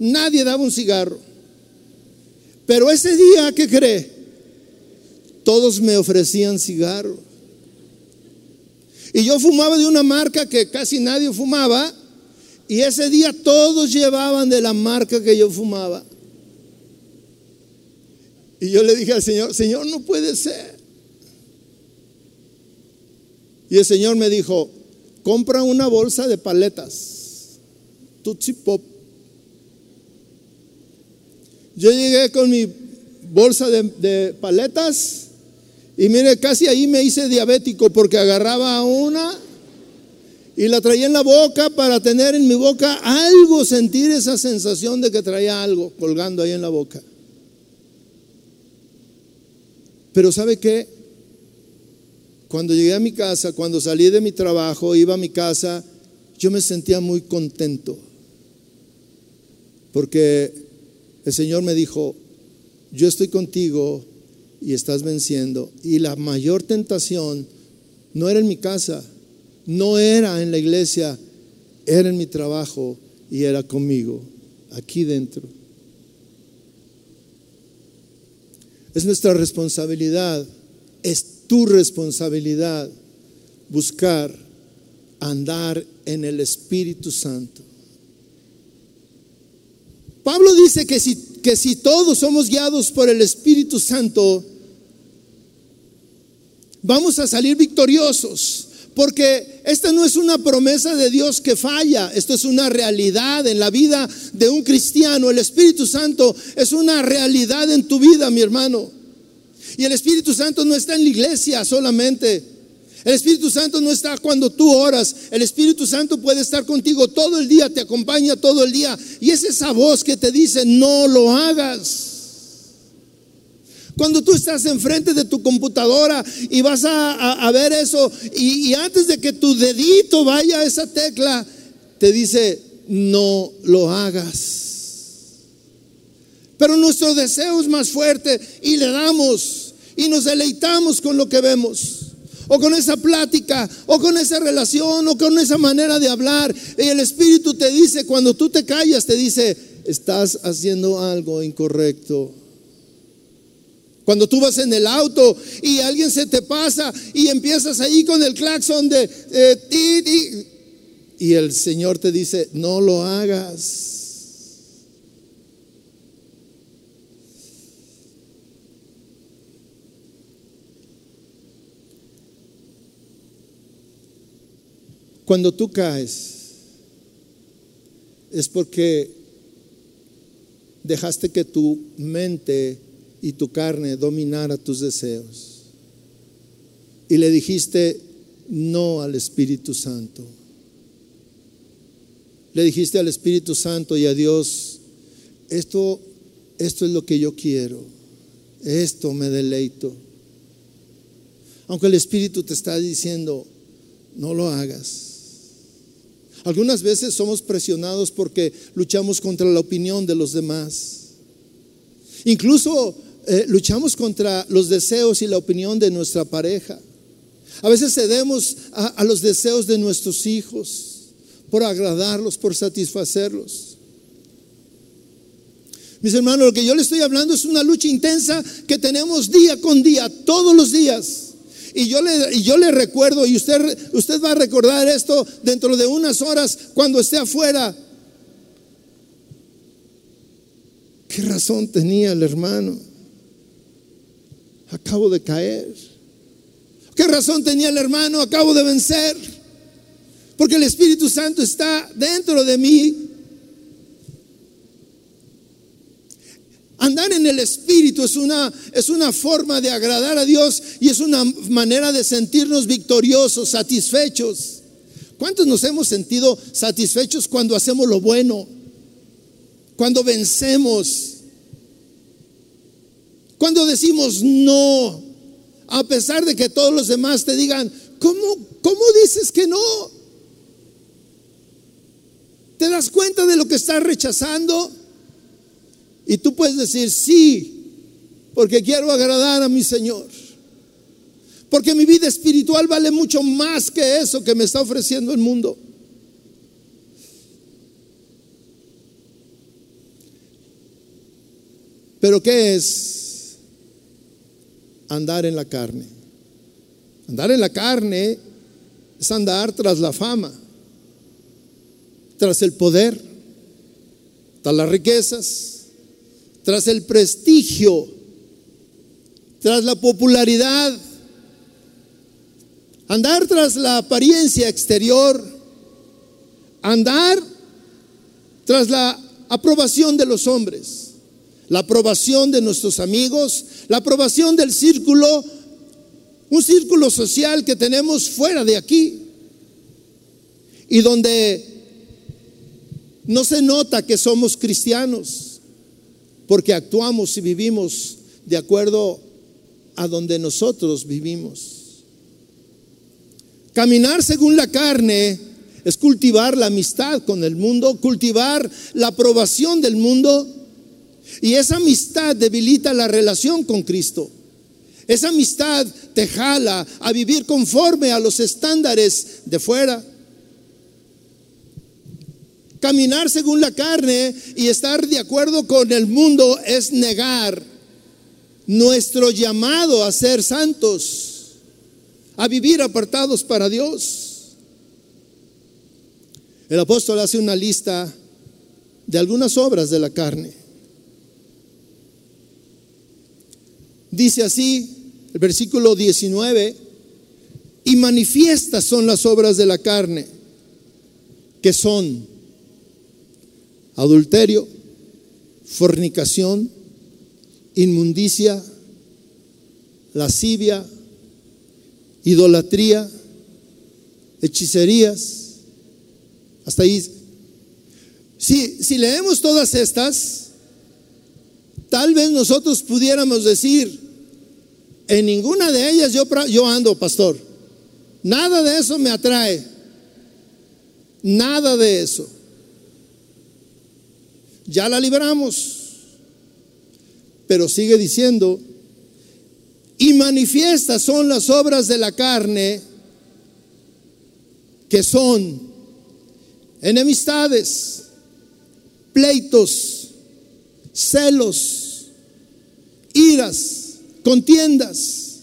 Speaker 1: Nadie daba un cigarro. Pero ese día, ¿qué cree? Todos me ofrecían cigarro. Y yo fumaba de una marca que casi nadie fumaba. Y ese día todos llevaban de la marca que yo fumaba. Y yo le dije al Señor, Señor, no puede ser. Y el Señor me dijo, compra una bolsa de paletas, Tutsi Pop. Yo llegué con mi bolsa de, paletas y mire, casi ahí me hice diabético porque agarraba una y la traía en la boca para tener en mi boca algo, sentir esa sensación de que traía algo colgando ahí en la boca. Pero ¿sabe qué? Cuando llegué a mi casa, cuando salí de mi trabajo, iba a mi casa, yo me sentía muy contento. Porque el Señor me dijo, yo estoy contigo y estás venciendo. Y la mayor tentación no era en mi casa, no era en la iglesia, era en mi trabajo y era conmigo, aquí dentro. Es nuestra responsabilidad. Es tu responsabilidad buscar andar en el Espíritu Santo. Pablo dice que si, que si todos somos guiados por el Espíritu Santo, vamos a salir victoriosos. Porque esta no es una promesa de Dios que falla, esto es una realidad en la vida de un cristiano. El Espíritu Santo es una realidad en tu vida, mi hermano. Y el Espíritu Santo no está en la iglesia solamente. El Espíritu Santo no está cuando tú oras. El Espíritu Santo puede estar contigo todo el día, te acompaña todo el día. Y es esa voz que te dice, no lo hagas. Cuando tú estás enfrente de tu computadora y vas a, ver eso, y, y antes de que tu dedito vaya a esa tecla, te dice, no lo hagas. Pero nuestro deseo es más fuerte y le damos y nos deleitamos con lo que vemos. O con esa plática, o con esa relación, o con esa manera de hablar. Y el Espíritu te dice, cuando tú te callas, te dice, estás haciendo algo incorrecto. Cuando tú vas en el auto y alguien se te pasa y empiezas ahí con el claxon de eh, y el Señor te dice, no lo hagas. Cuando tú caes, es porque dejaste que tu mente y tu carne dominara tus deseos. Y le dijiste no al Espíritu Santo. Le dijiste al Espíritu Santo y a Dios, esto, esto es lo que yo quiero, esto me deleito. Aunque el Espíritu te está diciendo, no lo hagas. Algunas veces somos presionados porque luchamos contra la opinión de los demás. Incluso eh, luchamos contra los deseos y la opinión de nuestra pareja. A veces cedemos a, los deseos de nuestros hijos por agradarlos, por satisfacerlos. Mis hermanos, lo que yo le estoy hablando es una lucha intensa que tenemos día con día, todos los días. Y yo le, y yo le recuerdo, y usted, usted va a recordar esto dentro de unas horas cuando esté afuera. ¿Qué razón tenía el hermano? Acabo de caer. ¿Qué razón tenía el hermano? Acabo de vencer. Porque el Espíritu Santo está dentro de mí Andar en el Espíritu es una, es una forma de agradar a Dios y es una manera de sentirnos victoriosos, satisfechos. ¿Cuántos nos hemos sentido satisfechos cuando hacemos lo bueno? Cuando vencemos. Cuando decimos no, a pesar de que todos los demás te digan, ¿cómo, cómo dices que no? ¿Te das cuenta de lo que estás rechazando? Y tú puedes decir, sí, porque quiero agradar a mi Señor. Porque mi vida espiritual vale mucho más que eso que me está ofreciendo el mundo. Pero ¿qué es andar en la carne? Andar en la carne es andar tras la fama, tras el poder, tras las riquezas, tras el prestigio, tras la popularidad, andar tras la apariencia exterior, andar tras la aprobación de los hombres, la aprobación de nuestros amigos, la aprobación del círculo, un círculo social que tenemos fuera de aquí y donde no se nota que somos cristianos porque actuamos y vivimos de acuerdo a donde nosotros vivimos. Caminar según la carne es cultivar la amistad con el mundo, cultivar la aprobación del mundo. Y esa amistad debilita la relación con Cristo. Esa amistad te jala a vivir conforme a los estándares de fuera. Caminar según la carne y estar de acuerdo con el mundo es negar nuestro llamado a ser santos, a vivir apartados para Dios. El apóstol hace una lista de algunas obras de la carne. Dice así el versículo 19, y manifiestas son las obras de la carne, que son adulterio, fornicación, inmundicia, lascivia, idolatría, hechicerías. Hasta ahí. Si, si leemos todas estas, tal vez nosotros pudiéramos decir, en ninguna de ellas yo, yo ando, pastor. Nada de eso me atrae. Nada de eso ya la liberamos. Pero sigue diciendo, y manifiestas son las obras de la carne, que son enemistades, pleitos, celos, iras, contiendas,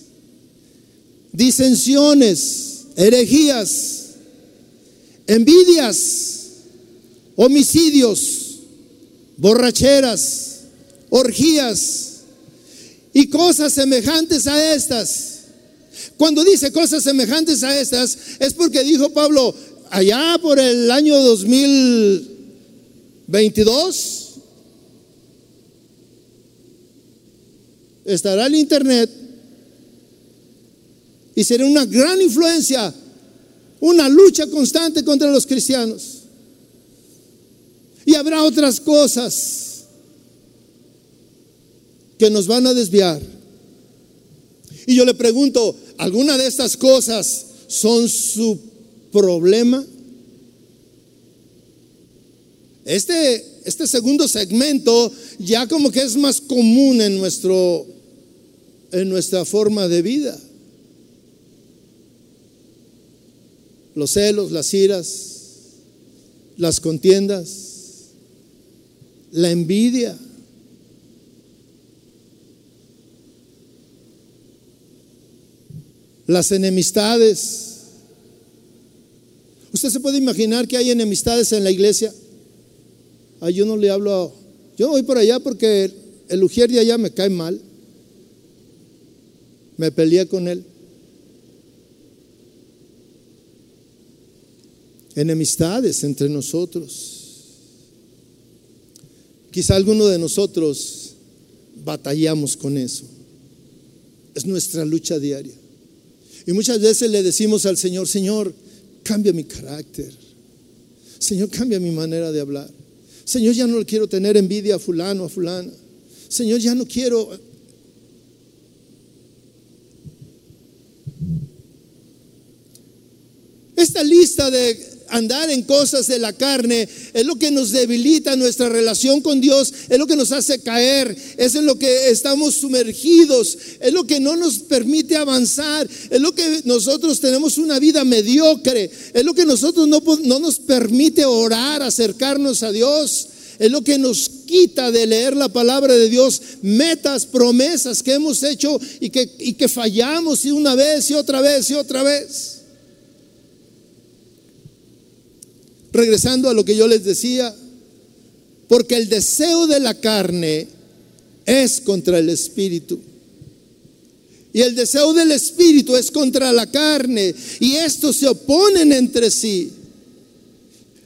Speaker 1: disensiones, herejías, envidias, homicidios borracheras, orgías y cosas semejantes a estas. Cuando dice cosas semejantes a estas, es porque dijo Pablo, allá por el año 2022, estará el Internet y será una gran influencia, una lucha constante contra los cristianos. Y habrá otras cosas que nos van a desviar. Y yo le pregunto, ¿alguna de estas cosas son su problema? Este, este segundo segmento ya como que es más común en, nuestro, en nuestra forma de vida. Los celos, las iras, las contiendas, la envidia. Las enemistades. ¿Usted se puede imaginar que hay enemistades en la iglesia? Ay, yo no le hablo, yo voy por allá porque el ujier de allá me cae mal. Me peleé con él. Enemistades entre nosotros. Quizá alguno de nosotros batallamos con eso. Es nuestra lucha diaria. Y muchas veces le decimos al Señor, Señor, cambia mi carácter. Señor, cambia mi manera de hablar. Señor, ya no quiero tener envidia a fulano, a fulana. Señor, ya no quiero... Esta lista de andar en cosas de la carne es lo que nos debilita nuestra relación con Dios, es lo que nos hace caer, es en lo que estamos sumergidos, es lo que no nos permite avanzar, es lo que nosotros tenemos una vida mediocre, es lo que nosotros no, no nos permite orar, acercarnos a Dios. Es lo que nos quita de leer la palabra de Dios, metas, promesas que hemos hecho y que, y que fallamos y una vez y otra vez y otra vez. Regresando a lo que yo les decía, porque el deseo de la carne es contra el espíritu. Y el deseo del espíritu es contra la carne. Y estos se oponen entre sí.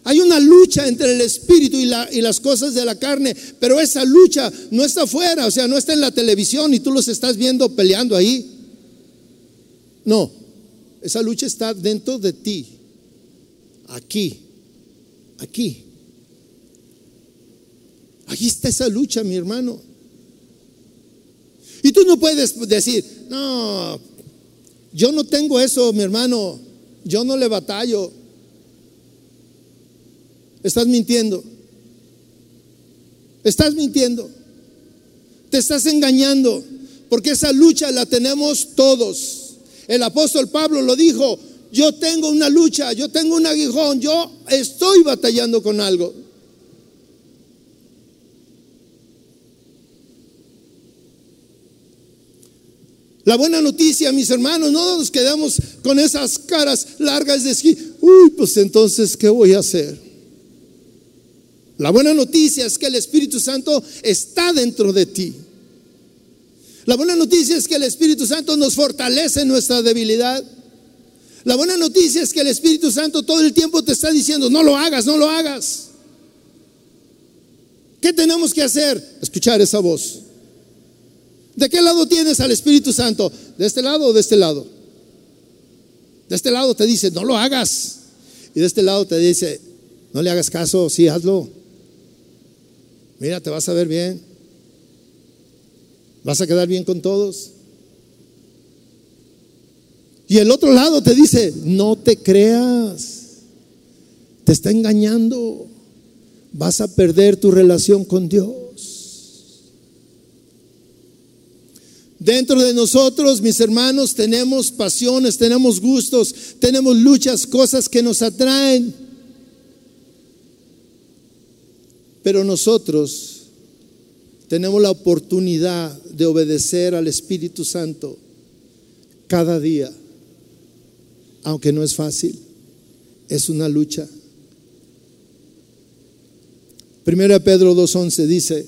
Speaker 1: Hay una lucha entre el espíritu y, las cosas de la carne, pero esa lucha no está afuera, o sea, no está en la televisión y tú los estás viendo peleando ahí. No, esa lucha está dentro de ti, aquí aquí. Aquí está esa lucha, mi hermano. Y tú no puedes decir, no, yo no tengo eso, mi hermano, yo no le batallo. Estás mintiendo. Estás mintiendo. Te estás engañando, porque esa lucha la tenemos todos. El apóstol Pablo lo dijo, yo tengo una lucha, yo tengo un aguijón, yo estoy batallando con algo. La buena noticia, mis hermanos, no nos quedamos con esas caras largas de esquí. Uy, pues entonces, ¿qué voy a hacer? La buena noticia es que el Espíritu Santo está dentro de ti. La buena noticia es que el Espíritu Santo nos fortalece en nuestra debilidad. La buena noticia es que el Espíritu Santo todo el tiempo te está diciendo, no lo hagas, no lo hagas. ¿Qué tenemos que hacer? Escuchar esa voz. ¿De qué lado tienes al Espíritu Santo? ¿De este lado o de este lado? De este lado te dice, no lo hagas. Y de este lado te dice, no le hagas caso, sí, hazlo. Mira, te vas a ver bien. Vas a quedar bien con todos. Y el otro lado te dice, no te creas, te está engañando, vas a perder tu relación con Dios. Dentro de nosotros, mis hermanos, tenemos pasiones, tenemos gustos, tenemos luchas, cosas que nos atraen. Pero nosotros tenemos la oportunidad de obedecer al Espíritu Santo cada día aunque no es fácil, es una lucha. Primera Pedro 2.11 dice,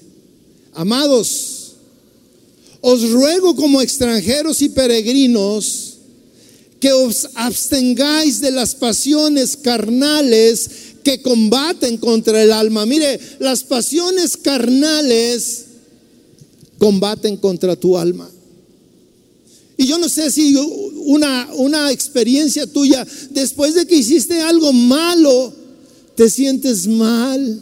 Speaker 1: amados, os ruego como extranjeros y peregrinos que os abstengáis de las pasiones carnales que combaten contra el alma. Mire, las pasiones carnales combaten contra tu alma. Y yo no sé si una, una experiencia tuya, después de que hiciste algo malo, te sientes mal.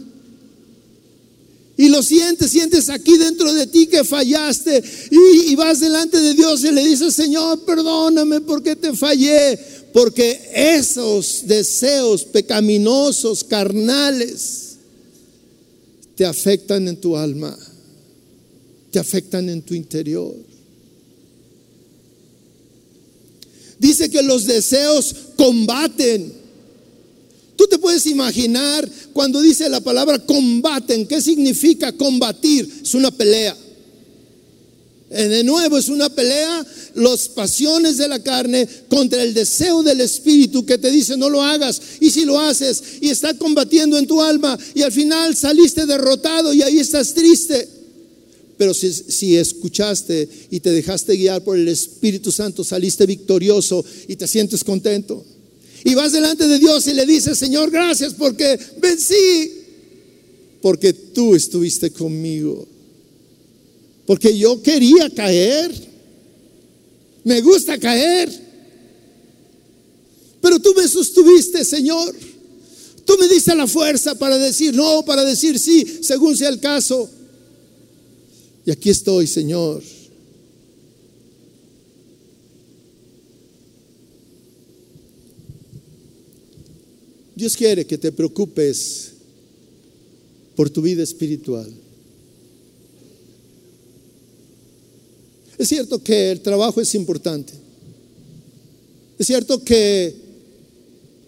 Speaker 1: Y lo sientes, sientes aquí dentro de ti que fallaste y, y, vas delante de Dios y le dices, Señor, perdóname porque te fallé. Porque esos deseos pecaminosos, carnales, te afectan en tu alma, te afectan en tu interior. Dice que los deseos combaten. Tú te puedes imaginar cuando dice la palabra combaten, ¿qué significa combatir? Es una pelea. Eh, de nuevo es una pelea, las pasiones de la carne contra el deseo del espíritu que te dice no lo hagas. Y si lo haces y está combatiendo en tu alma y al final saliste derrotado y ahí estás triste. Pero si, escuchaste y te dejaste guiar por el Espíritu Santo, saliste victorioso y te sientes contento. Y vas delante de Dios y le dices, Señor, gracias porque vencí, porque tú estuviste conmigo. Porque yo quería caer. Me gusta caer. Pero tú me sostuviste, Señor. Tú me diste la fuerza para decir no, para decir sí, según sea el caso. Y aquí estoy, Señor. Dios quiere que te preocupes por tu vida espiritual. Es cierto que el trabajo es importante. Es cierto que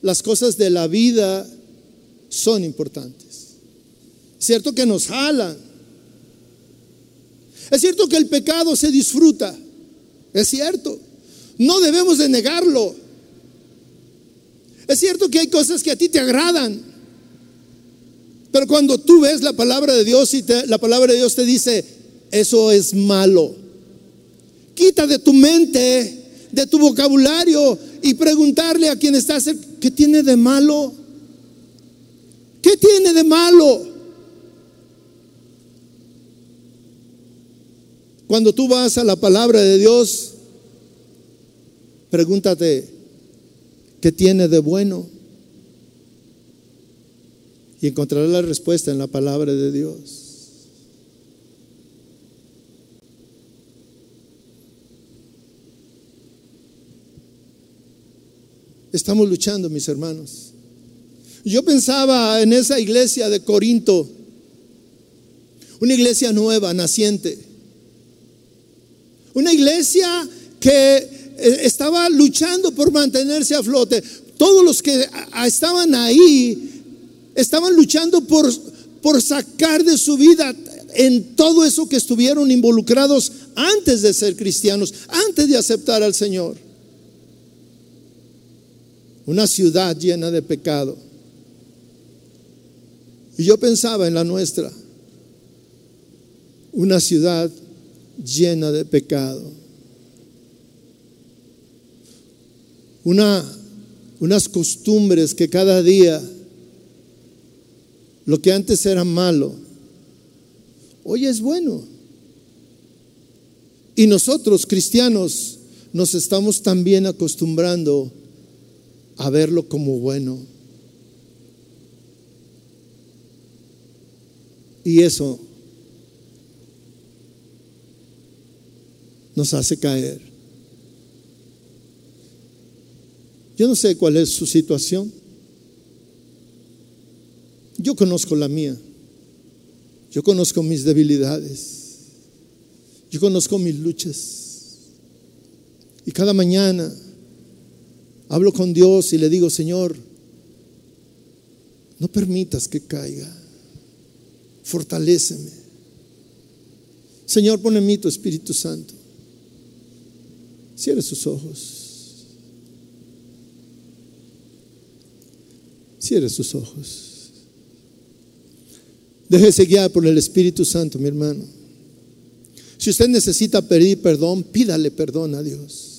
Speaker 1: las cosas de la vida son importantes. Es cierto que nos jalan. Es cierto que el pecado se disfruta. Es cierto. No debemos de negarlo. Es cierto que hay cosas que a ti te agradan. Pero cuando tú ves la palabra de Dios y la palabra de Dios te dice, eso es malo. Quita de tu mente, de tu vocabulario y preguntarle a quien está cerca, ¿qué tiene de malo? ¿Qué tiene de malo? Cuando tú vas a la palabra de Dios, pregúntate, ¿qué tiene de bueno? Y encontrarás la respuesta en la palabra de Dios. Estamos luchando, mis hermanos. Yo pensaba en esa iglesia de Corinto, una iglesia nueva, naciente. Una iglesia que eh, estaba luchando por mantenerse a flote. Todos los que estaban ahí estaban luchando por, por sacar de su vida en todo eso que estuvieron involucrados antes de ser cristianos, antes de aceptar al Señor una ciudad llena de pecado. Y yo pensaba en la nuestra, una ciudad llena de pecado. Una, unas costumbres que cada día, lo que antes era malo, hoy es bueno. Y nosotros, cristianos, nos estamos también acostumbrando a verlo como bueno. Y eso nos hace caer. Yo no sé cuál es su situación. Yo conozco la mía. Yo conozco mis debilidades. Yo conozco mis luchas. Y cada mañana Hablo con Dios y le digo, Señor, no permitas que caiga. Fortaléceme. Señor, pon en mí tu Espíritu Santo. Cierre sus ojos. Cierre sus ojos. Déjese guiar por el Espíritu Santo, mi hermano. Si usted necesita pedir perdón, pídale perdón a Dios.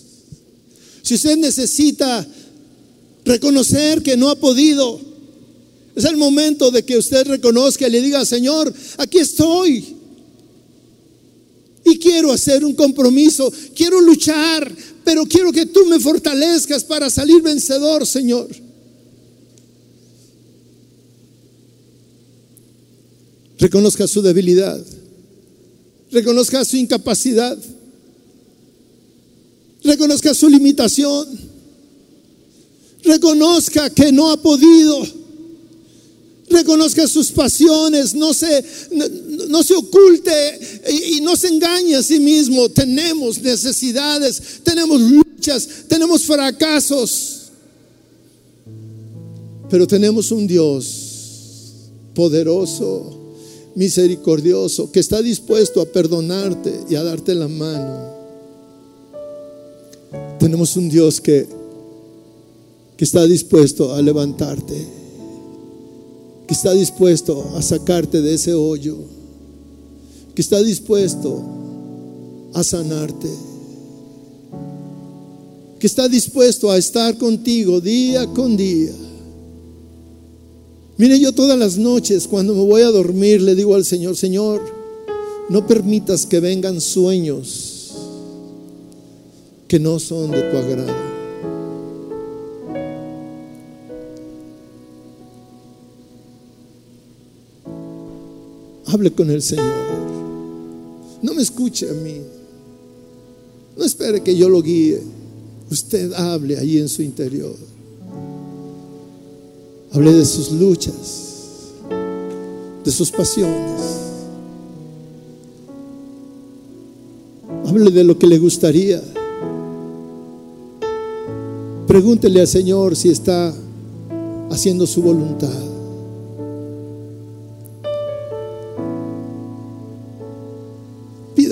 Speaker 1: Si usted necesita reconocer que no ha podido, es el momento de que usted reconozca y le diga, Señor, aquí estoy. Y quiero hacer un compromiso, quiero luchar, pero quiero que tú me fortalezcas para salir vencedor, Señor. Reconozca su debilidad. Reconozca su incapacidad. Reconozca su limitación. Reconozca que no ha podido. Reconozca sus pasiones. No se, no, se oculte y, no se engañe a sí mismo. Tenemos necesidades. Tenemos luchas. Tenemos fracasos. Pero tenemos un Dios poderoso, misericordioso, que está dispuesto a perdonarte y a darte la mano. Tenemos un Dios que, que está dispuesto a levantarte, que está dispuesto a sacarte de ese hoyo, que está dispuesto a sanarte, que está dispuesto a estar contigo día con día Mire, yo todas las noches cuando me voy a dormir le digo al Señor, Señor, no permitas que vengan sueños que no son de tu agrado. Hable con el Señor. No me escuche a mí. No espere que yo lo guíe. Usted hable ahí en su interior. Hable de sus luchas, de sus pasiones. Hable de lo que le gustaría. Pregúntele al Señor si está haciendo su voluntad.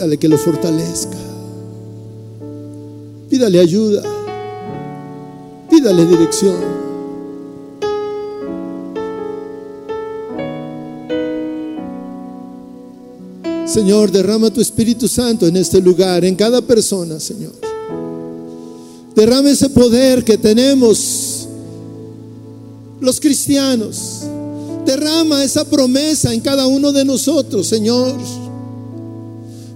Speaker 1: Pídale que lo fortalezca. Pídale ayuda. Pídale dirección. Señor, derrama tu Espíritu Santo en este lugar, en cada persona, Señor. Derrama ese poder que tenemos los cristianos. Derrama esa promesa en cada uno de nosotros, Señor.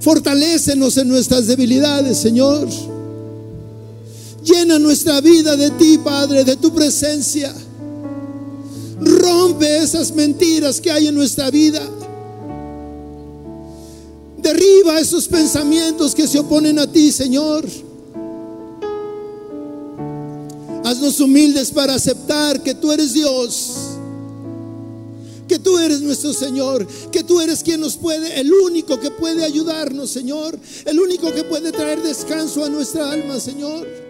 Speaker 1: Fortalécenos en nuestras debilidades, Señor. Llena nuestra vida de ti, Padre, de tu presencia. Rompe esas mentiras que hay en nuestra vida. Derriba esos pensamientos que se oponen a ti, Señor. Haznos humildes para aceptar que tú eres Dios. Que tú eres nuestro Señor, que tú eres quien nos puede, el único que puede ayudarnos, Señor, el único que puede traer descanso a nuestra alma, Señor.